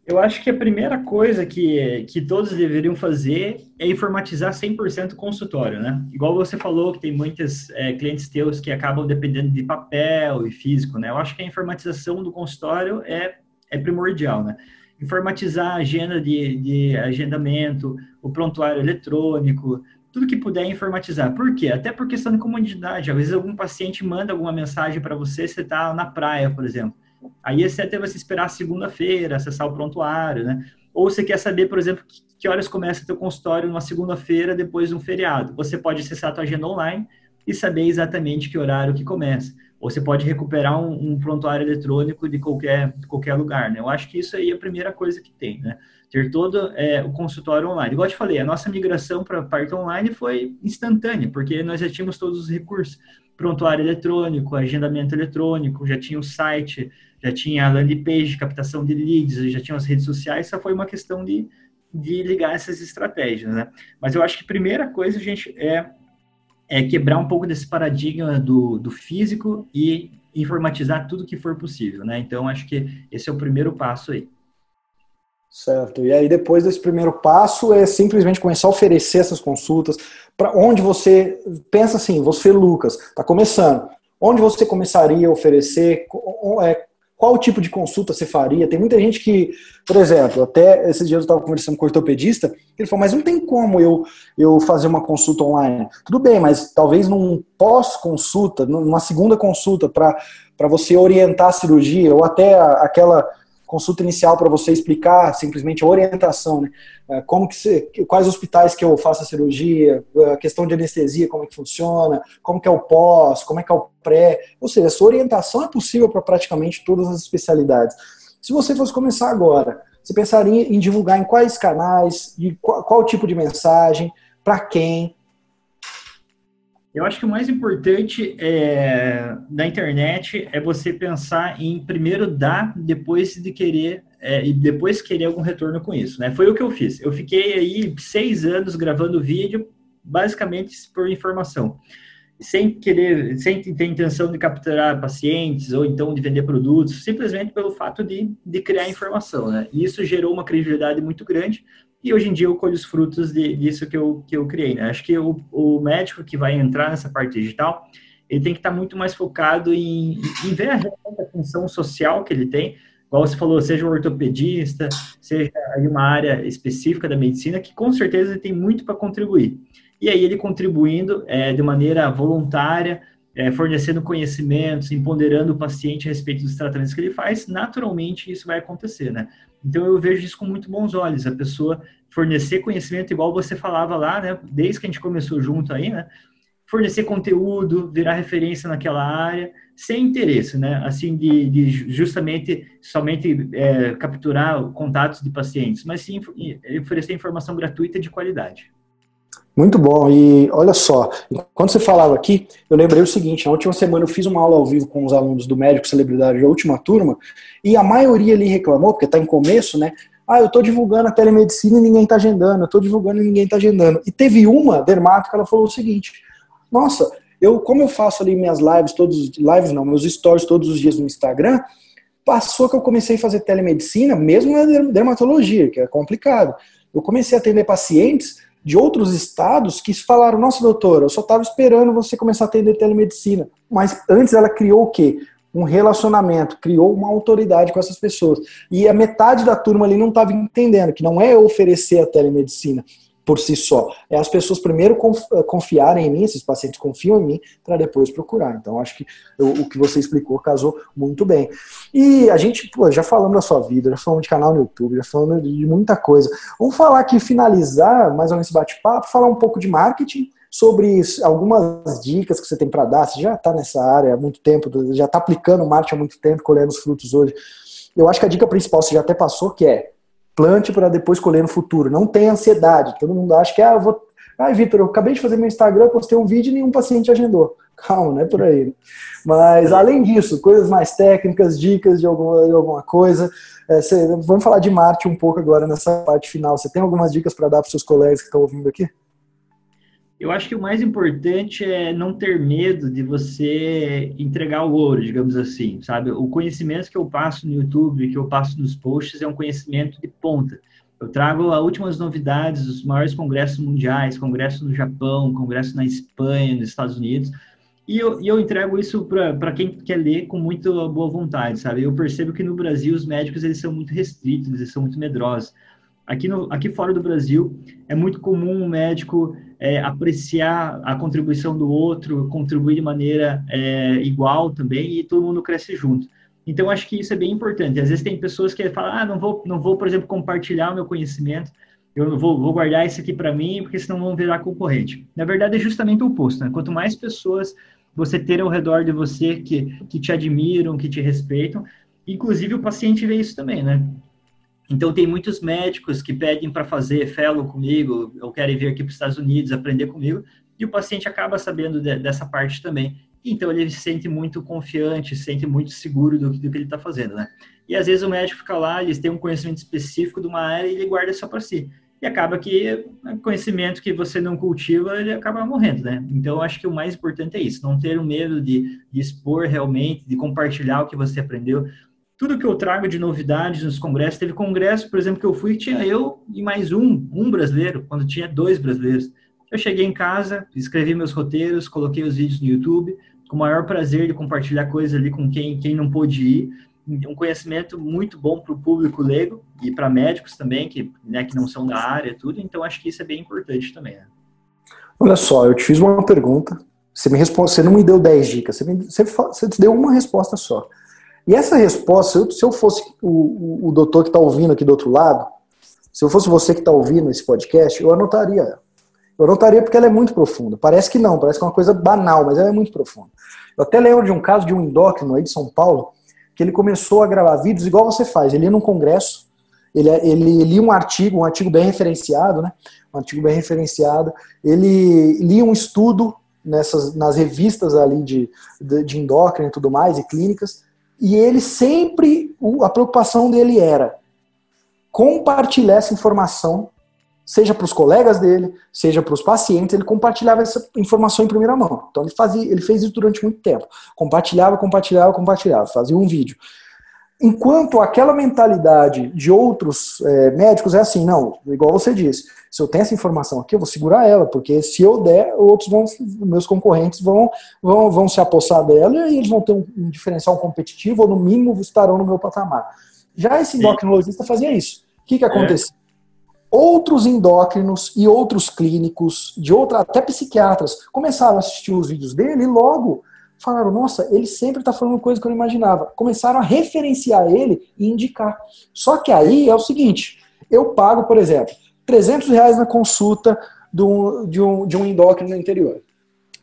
Eu acho que a primeira coisa que, que todos deveriam fazer é informatizar 100% o consultório, né? Igual você falou que tem muitos é, clientes teus que acabam dependendo de papel e físico, né? Eu acho que a informatização do consultório é, é primordial, né? Informatizar a agenda de, de agendamento, o prontuário eletrônico, tudo que puder informatizar. Por quê? Até por questão de comodidade. Às vezes algum paciente manda alguma mensagem para você, você está na praia, por exemplo Aí esse até você esperar segunda-feira, acessar o prontuário, né? Ou você quer saber, por exemplo, que horas começa o teu consultório numa segunda-feira depois de um feriado. Você pode acessar a tua agenda online e saber exatamente que horário que começa. Ou você pode recuperar um, um prontuário eletrônico de qualquer, de qualquer lugar, né? Eu acho que isso aí é a primeira coisa que tem, né? Ter todo é, o consultório online. Igual eu te falei, a nossa migração para a parte online foi instantânea, porque nós já tínhamos todos os recursos. Prontuário eletrônico, agendamento eletrônico, já tinha o site, já tinha a landing page, captação de leads, já tinha as redes sociais, só foi uma questão de, de ligar essas estratégias, né? Mas eu acho que a primeira coisa, gente, é, é quebrar um pouco desse paradigma do, do físico e informatizar tudo que for possível, né? Então, acho que esse é o primeiro passo aí. Certo. E aí, depois desse primeiro passo, é simplesmente começar a oferecer essas consultas para onde você pensa assim, você, Lucas, está começando. Onde você começaria a oferecer? Qual tipo de consulta você faria? Tem muita gente que, por exemplo, até esses dias eu estava conversando com o ortopedista, ele falou, mas não tem como eu, eu fazer uma consulta online. Tudo bem, mas talvez num pós-consulta, numa segunda consulta, para você orientar a cirurgia, ou até aquela consulta inicial para você explicar simplesmente a orientação, né? É, como que você, quais hospitais que eu faço a cirurgia, a questão de anestesia, como é que funciona, como que é o pós, como é que é o pré, ou seja, essa orientação é possível para praticamente todas as especialidades. Se você fosse começar agora, você pensaria em divulgar em quais canais, de qual, qual tipo de mensagem, para quem, eu acho que o mais importante é, da internet é você pensar em primeiro dar, depois de querer é, e depois querer algum retorno com isso, né? Foi o que eu fiz. Eu fiquei aí seis anos gravando vídeo, basicamente por informação, sem querer, sem ter intenção de capturar pacientes ou então de vender produtos, simplesmente pelo fato de, de criar informação, né? E isso gerou uma credibilidade muito grande e hoje em dia eu colho os frutos de, disso que eu, que eu criei, né? Acho que o, o médico que vai entrar nessa parte digital, ele tem que estar muito mais focado em, em ver a, a função social que ele tem, igual você falou, seja um ortopedista, seja aí uma área específica da medicina, que com certeza tem muito para contribuir. e aí ele contribuindo é, de maneira voluntária, é, fornecendo conhecimentos, empoderando o paciente a respeito dos tratamentos que ele faz, naturalmente isso vai acontecer, né? Então eu vejo isso com muito bons olhos, a pessoa fornecer conhecimento igual você falava lá, né? Desde que a gente começou junto aí, né? Fornecer conteúdo, virar referência naquela área, sem interesse, né? Assim, de, de justamente somente é, capturar contatos de pacientes, mas sim oferecer informação gratuita de qualidade. Muito bom. E olha só, quando você falava aqui, eu lembrei o seguinte: na última semana eu fiz uma aula ao vivo com os alunos do Médico Celebridade da última turma, e a maioria ali reclamou, porque está em começo, né? Ah, eu estou divulgando a telemedicina e ninguém está agendando, eu estou divulgando e ninguém está agendando. E teve uma dermato que ela falou o seguinte: Nossa, eu, como eu faço ali minhas lives, todos, lives não, meus stories todos os dias no Instagram, passou que eu comecei a fazer telemedicina, mesmo na dermatologia, que é complicado. Eu comecei a atender pacientes de outros estados que falaram: Nossa, doutora, eu só estava esperando você começar a atender telemedicina. Mas antes ela criou o quê? Um relacionamento, criou uma autoridade com essas pessoas. E a metade da turma ali não estava entendendo que não é oferecer a telemedicina, por si só. É as pessoas primeiro eh, confiarem em mim, esses pacientes confiam em mim, para depois procurar. Então, acho que o que você explicou casou muito bem. E a gente, pô, já falamos da sua vida, já falamos de canal no YouTube, já falamos de muita coisa. Vamos falar aqui, finalizar mais ou menos esse bate-papo, falar um pouco de marketing, sobre algumas dicas que você tem para dar. Você já está nessa área há muito tempo, já está aplicando marketing há muito tempo, colhendo os frutos hoje. Eu acho que a dica principal você já até passou, que é plante para depois colher no futuro. Não tenha ansiedade. Todo mundo acha que, ah, eu vou. Ai, Vitor, eu acabei de fazer meu Instagram, postei um vídeo e nenhum paciente agendou. Calma, não é por aí. Né? Mas, além disso, coisas mais técnicas, dicas de alguma, de alguma coisa. É, cê, vamos falar de Marte um pouco agora nessa parte final. Você tem algumas dicas para dar para seus colegas que estão ouvindo aqui? Eu acho que o mais importante é não ter medo de você entregar o ouro, digamos assim, sabe? O conhecimento que eu passo no YouTube, que eu passo nos posts, é um conhecimento de ponta. Eu trago as últimas novidades, os maiores congressos mundiais, congresso no Japão, congresso na Espanha, nos Estados Unidos, e eu, e eu entrego isso para quem quer ler com muita boa vontade, sabe? Eu percebo que no Brasil os médicos eles são muito restritos, eles são muito medrosos. Aqui, no, aqui fora do Brasil, é muito comum o médico é, apreciar a contribuição do outro, contribuir de maneira é, igual também, e todo mundo cresce junto. Então, acho que isso é bem importante. Às vezes tem pessoas que falam, ah, não vou, não vou por exemplo, compartilhar o meu conhecimento, eu vou, vou guardar isso aqui para mim, porque senão vão virar concorrente. Na verdade, é justamente o oposto. Né? Quanto mais pessoas você ter ao redor de você que, que te admiram, que te respeitam, inclusive o paciente vê isso também, né? Então, tem muitos médicos que pedem para fazer fellow comigo, ou querem vir aqui para os Estados Unidos aprender comigo, e o paciente acaba sabendo de, dessa parte também. Então, ele se sente muito confiante, se sente muito seguro do, do que ele está fazendo, né? E às vezes o médico fica lá, ele tem um conhecimento específico de uma área e ele guarda só para si. E acaba que né, conhecimento que você não cultiva, ele acaba morrendo, né? Então, acho que o mais importante é isso, não ter o medo de, de expor realmente, de compartilhar o que você aprendeu tudo que eu trago de novidades nos congressos, teve congresso, por exemplo, que eu fui, que tinha eu e mais um, um brasileiro, quando tinha dois brasileiros. Eu cheguei em casa, escrevi meus roteiros, coloquei os vídeos no YouTube, com o maior prazer de compartilhar coisas ali com quem, quem não pôde ir. Um conhecimento muito bom para o público leigo e para médicos também, que, né, que não são da área, tudo. Então, acho que isso é bem importante também. Né? Olha só, eu te fiz uma pergunta, você, me responde, você não me deu 10 dicas, você, me, você deu uma resposta só. E essa resposta, se eu fosse o, o, doutor que está ouvindo aqui do outro lado, se eu fosse você que está ouvindo esse podcast, eu anotaria Eu anotaria porque ela é muito profunda. Parece que não, parece que é uma coisa banal, mas ela é muito profunda. Eu até lembro de um caso de um endócrino aí de São Paulo, que ele começou a gravar vídeos igual você faz. Ele ia num congresso, ele, ele lia um artigo, um artigo bem referenciado, né? Um artigo bem referenciado. Ele lia um estudo nessas, nas revistas ali de, de, de endócrino e tudo mais, e clínicas, e ele sempre, a preocupação dele era compartilhar essa informação, seja para os colegas dele, seja para os pacientes, ele compartilhava essa informação em primeira mão. Então ele fazia, ele fez isso durante muito tempo. Compartilhava, compartilhava, compartilhava, fazia um vídeo. Enquanto aquela mentalidade de outros é, médicos é assim, não, igual você disse, se eu tenho essa informação aqui, eu vou segurar ela, porque se eu der, outros vão, meus concorrentes vão, vão, vão se apossar dela e eles vão ter um, um diferencial competitivo, ou no mínimo estarão no meu patamar. Já esse endocrinologista fazia isso. O que, que acontecia? É. outros endócrinos e outros clínicos, de outra, até psiquiatras, começaram a assistir os vídeos dele e logo falaram, nossa, ele sempre está falando coisa que eu não imaginava. Começaram a referenciar ele e indicar. Só que aí é o seguinte, eu pago, por exemplo, 300 reais na consulta do, de, um, de um endócrino no interior.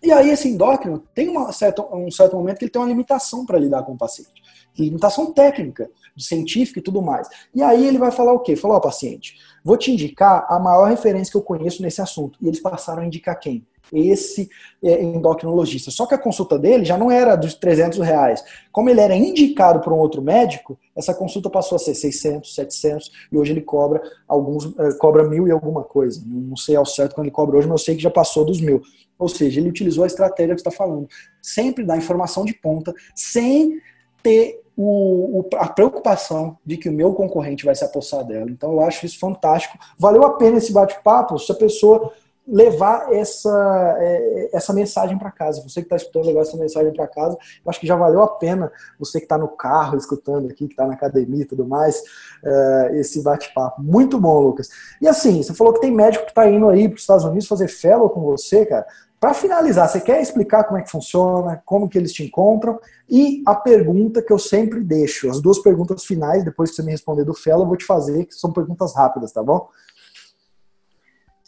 E aí esse endócrino tem uma certa, um certo momento que ele tem uma limitação para lidar com o paciente. Limitação técnica, científica e tudo mais. E aí ele vai falar o quê? Falou, ó, paciente, vou te indicar a maior referência que eu conheço nesse assunto. E eles passaram a indicar quem? Esse é, endocrinologista. Só que a consulta dele já não era dos 300 reais. Como ele era indicado por um outro médico, essa consulta passou a ser 600, 700 e hoje ele cobra alguns é, cobra mil e alguma coisa. Não sei ao certo quando ele cobra hoje, mas eu sei que já passou dos mil. Ou seja, ele utilizou a estratégia que está falando. Sempre dar informação de ponta, sem ter o, a preocupação de que o meu concorrente vai se apossar dela. Então eu acho isso fantástico. Valeu a pena esse bate-papo se a pessoa levar essa, é, essa mensagem para casa. Você que está escutando, levar essa mensagem para casa. Eu acho que já valeu a pena você que está no carro escutando aqui, que está na academia e tudo mais, é, esse bate-papo. Muito bom, Lucas. E assim, você falou que tem médico que está indo aí para os Estados Unidos fazer fellow com você, cara. Para finalizar, você quer explicar como é que funciona, como que eles te encontram? E a pergunta que eu sempre deixo, as duas perguntas finais, depois que você me responder do fellow, eu vou te fazer, que são perguntas rápidas, tá bom?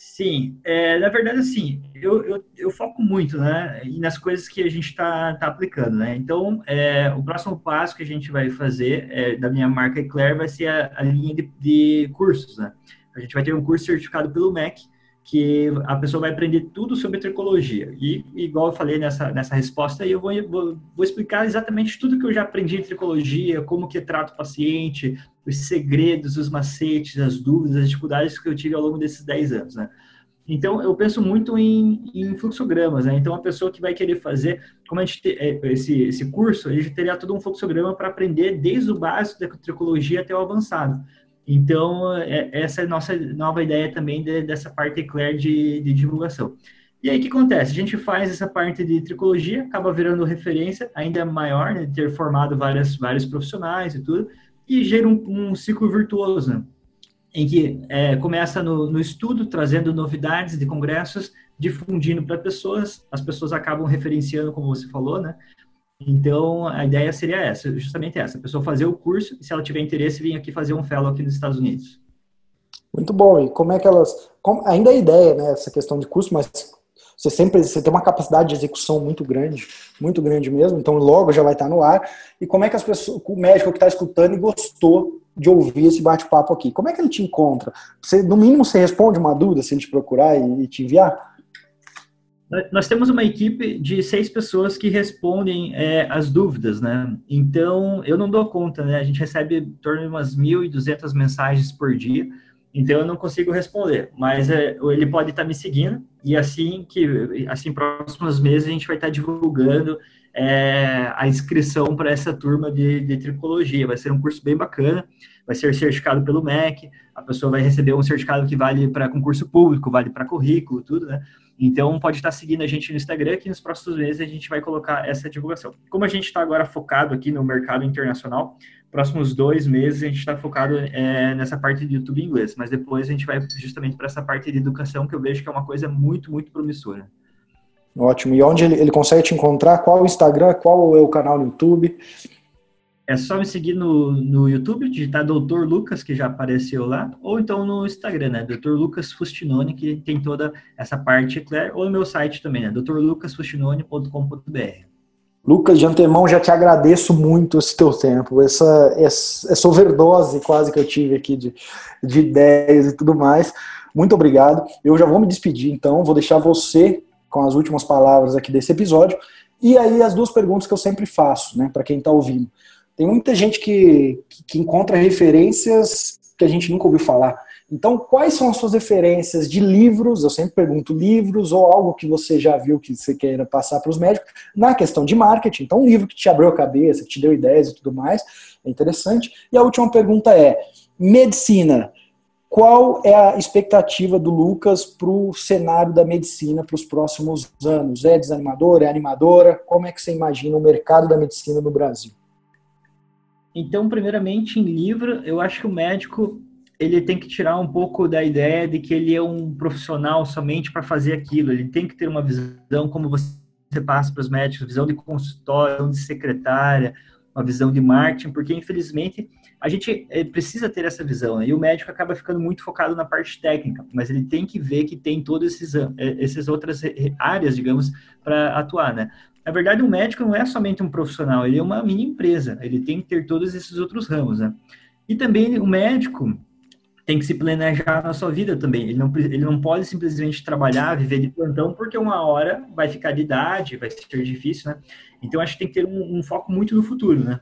Sim, é, na verdade, assim, eu, eu, eu, foco muito, né, nas coisas que a gente está tá aplicando, né, então, é, o próximo passo que a gente vai fazer é, da minha marca Eclair vai ser a, a linha de, de, cursos, né, a gente vai ter um curso certificado pelo MEC, que a pessoa vai aprender tudo sobre tricologia, e igual eu falei nessa, nessa resposta, eu vou, vou, vou explicar exatamente tudo que eu já aprendi em tricologia, como que trato o paciente, os segredos, os macetes, as dúvidas, as dificuldades que eu tive ao longo desses 10 anos, né? Então, eu penso muito em, em fluxogramas, né? Então, a pessoa que vai querer fazer, como a gente é, esse, esse curso, ele teria todo um fluxograma para aprender desde o básico da tricologia até o avançado. Então, é, essa é a nossa nova ideia também de, dessa parte Eclair de, de divulgação. E aí, o que acontece? A gente faz essa parte de tricologia, acaba virando referência ainda maior, né? ter formado várias, vários profissionais e tudo, e gera um, um ciclo virtuoso, né? em que é, começa no, no, estudo, trazendo novidades de congressos, difundindo para pessoas, as pessoas acabam referenciando, como você falou, né? Então, a ideia seria essa, justamente essa, a pessoa fazer o curso e, se ela tiver interesse, vir aqui fazer um fellow aqui nos Estados Unidos. Muito bom. E como é que elas... Como, ainda é ideia, né, essa questão de curso, mas você sempre você tem uma capacidade de execução muito grande, muito grande mesmo, então logo já vai estar no ar. E como é que as pessoas, o médico que está escutando e gostou de ouvir esse bate-papo aqui. Como é que ele te encontra? Você, no mínimo, você responde uma dúvida se ele te procurar e, e te enviar? Nós temos uma equipe de seis pessoas que respondem é, as dúvidas, né? Então, eu não dou conta, né? A gente recebe em torno de umas 1.200 mensagens por dia, então eu não consigo responder. Mas é, ele pode estar me seguindo e assim que, assim, próximos meses a gente vai estar divulgando é, a inscrição para essa turma de, de, tricologia. Vai ser um curso bem bacana, vai ser certificado pelo MEC, a pessoa vai receber um certificado que vale para concurso público, vale para currículo, tudo, né? Então, pode estar seguindo a gente no Instagram, que nos próximos meses a gente vai colocar essa divulgação. Como a gente está agora focado aqui no mercado internacional, próximos dois meses a gente está focado é, nessa parte de YouTube inglês, mas depois a gente vai justamente para essa parte de educação, que eu vejo que é uma coisa muito, muito promissora. Ótimo. E onde ele, ele consegue te encontrar? Qual o Instagram? Qual é o canal no YouTube? É só me seguir no, no YouTube, digitar Doutor Lucas, que já apareceu lá, ou então no Instagram, né? Doutor Lucas Fustinone, que tem toda essa parte ou no meu site também, né? doutorlucasfustinone.com.br. Lucas, de antemão já te agradeço muito esse teu tempo, essa, essa, essa overdose quase que eu tive aqui de, de ideias e tudo mais. Muito obrigado. Eu já vou me despedir, então, vou deixar você com as últimas palavras aqui desse episódio. E aí as duas perguntas que eu sempre faço, né, para quem está ouvindo. Tem muita gente que, que encontra referências que a gente nunca ouviu falar. Então, quais são as suas referências de livros? Eu sempre pergunto livros ou algo que você já viu que você queira passar para os médicos na questão de marketing. Então, um livro que te abriu a cabeça, que te deu ideias e tudo mais, é interessante. E a última pergunta é: medicina. Qual é a expectativa do Lucas para o cenário da medicina para os próximos anos? É desanimadora? É animadora? Como é que você imagina o mercado da medicina no Brasil? Então, primeiramente, em livro, eu acho que o médico ele tem que tirar um pouco da ideia de que ele é um profissional somente para fazer aquilo. Ele tem que ter uma visão como você passa para os médicos, visão de consultório, visão de secretária, uma visão de marketing, porque infelizmente a gente eh, precisa ter essa visão, né? e o médico acaba ficando muito focado na parte técnica, mas ele tem que ver que tem todas esses, eh, essas outras áreas, digamos, para atuar, né? Na verdade, um médico não é somente um profissional, ele é uma mini empresa, ele tem que ter todos esses outros ramos, né? E também o médico tem que se planejar na sua vida também. Ele não, ele não pode simplesmente trabalhar, viver de plantão, porque uma hora vai ficar de idade, vai ser difícil, né? Então, acho que tem que ter um, um foco muito no futuro, né?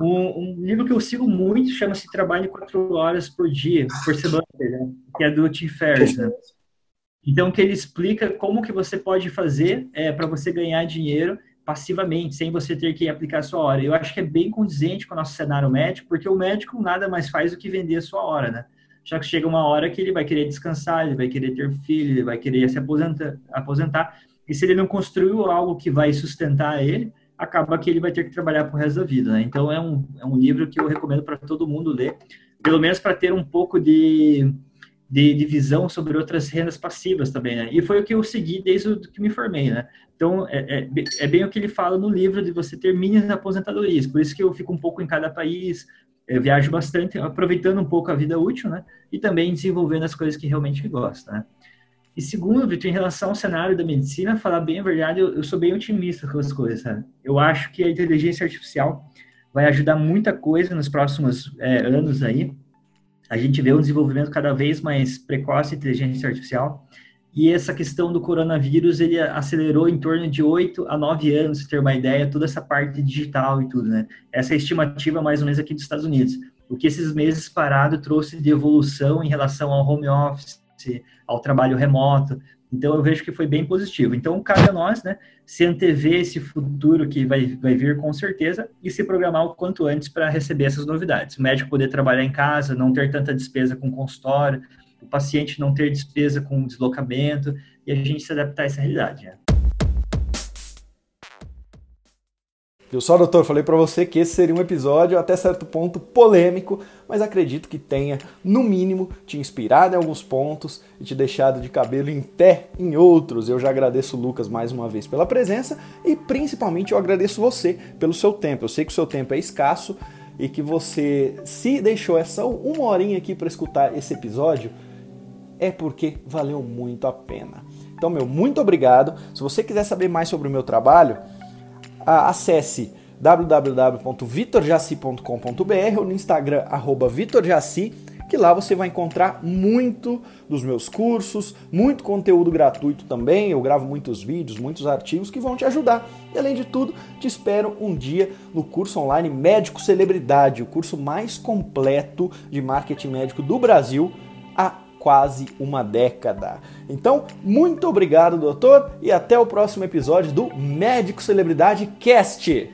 Um, um, livro que eu sigo muito chama-se Trabalhe Quatro Horas por Dia, por semana, né? que é do Tim Ferriss, né? Então, que ele explica como que você pode fazer é, para você ganhar dinheiro passivamente, sem você ter que aplicar a sua hora. Eu acho que é bem condizente com o nosso cenário médico, porque o médico nada mais faz do que vender a sua hora, né? Já que chega uma hora que ele vai querer descansar, ele vai querer ter filho, ele vai querer se aposentar, aposentar e se ele não construiu algo que vai sustentar ele, acaba que ele vai ter que trabalhar pro resto da vida, né? Então, é um, é um livro que eu recomendo para todo mundo ler, pelo menos para ter um pouco de de, de, visão sobre outras rendas passivas também, né? E foi o que eu segui desde que me formei, né? Então, é, é, é, bem o que ele fala no livro de você ter mini aposentadorias. Por isso que eu fico um pouco em cada país, viajo bastante, aproveitando um pouco a vida útil, né? E também desenvolvendo as coisas que realmente gosto, né? E segundo, Vitor, em relação ao cenário da medicina, falar bem a verdade, eu, eu sou bem otimista com as coisas, sabe? Eu acho que a inteligência artificial vai ajudar muita coisa nos próximos é, anos aí, a gente vê um desenvolvimento cada vez mais precoce de inteligência artificial, e essa questão do coronavírus, ele acelerou em torno de 8 a 9 anos, se ter uma ideia, toda essa parte digital e tudo, né? Essa é a estimativa mais ou menos aqui dos Estados Unidos. O que esses meses parado trouxe de evolução em relação ao home office, ao trabalho remoto, então, eu vejo que foi bem positivo. Então, cabe a nós, né, se antever esse futuro que vai, vai vir com certeza e se programar o quanto antes para receber essas novidades. O médico poder trabalhar em casa, não ter tanta despesa com consultório, o paciente não ter despesa com deslocamento e a gente se adaptar a essa realidade. Né? Viu só, doutor? Falei para você que esse seria um episódio até certo ponto polêmico, mas acredito que tenha, no mínimo, te inspirado em alguns pontos e te deixado de cabelo em pé em outros. Eu já agradeço o Lucas mais uma vez pela presença e principalmente eu agradeço você pelo seu tempo. Eu sei que o seu tempo é escasso e que você se deixou essa uma horinha aqui para escutar esse episódio é porque valeu muito a pena. Então, meu, muito obrigado. Se você quiser saber mais sobre o meu trabalho, acesse www.vitorjaci.com.br ou no Instagram vitorjaci, que lá você vai encontrar muito dos meus cursos, muito conteúdo gratuito também. Eu gravo muitos vídeos, muitos artigos que vão te ajudar. E além de tudo, te espero um dia no curso online Médico Celebridade, o curso mais completo de marketing médico do Brasil. A quase uma década. Então, muito obrigado, doutor, e até o próximo episódio do Médico Celebridade Cast.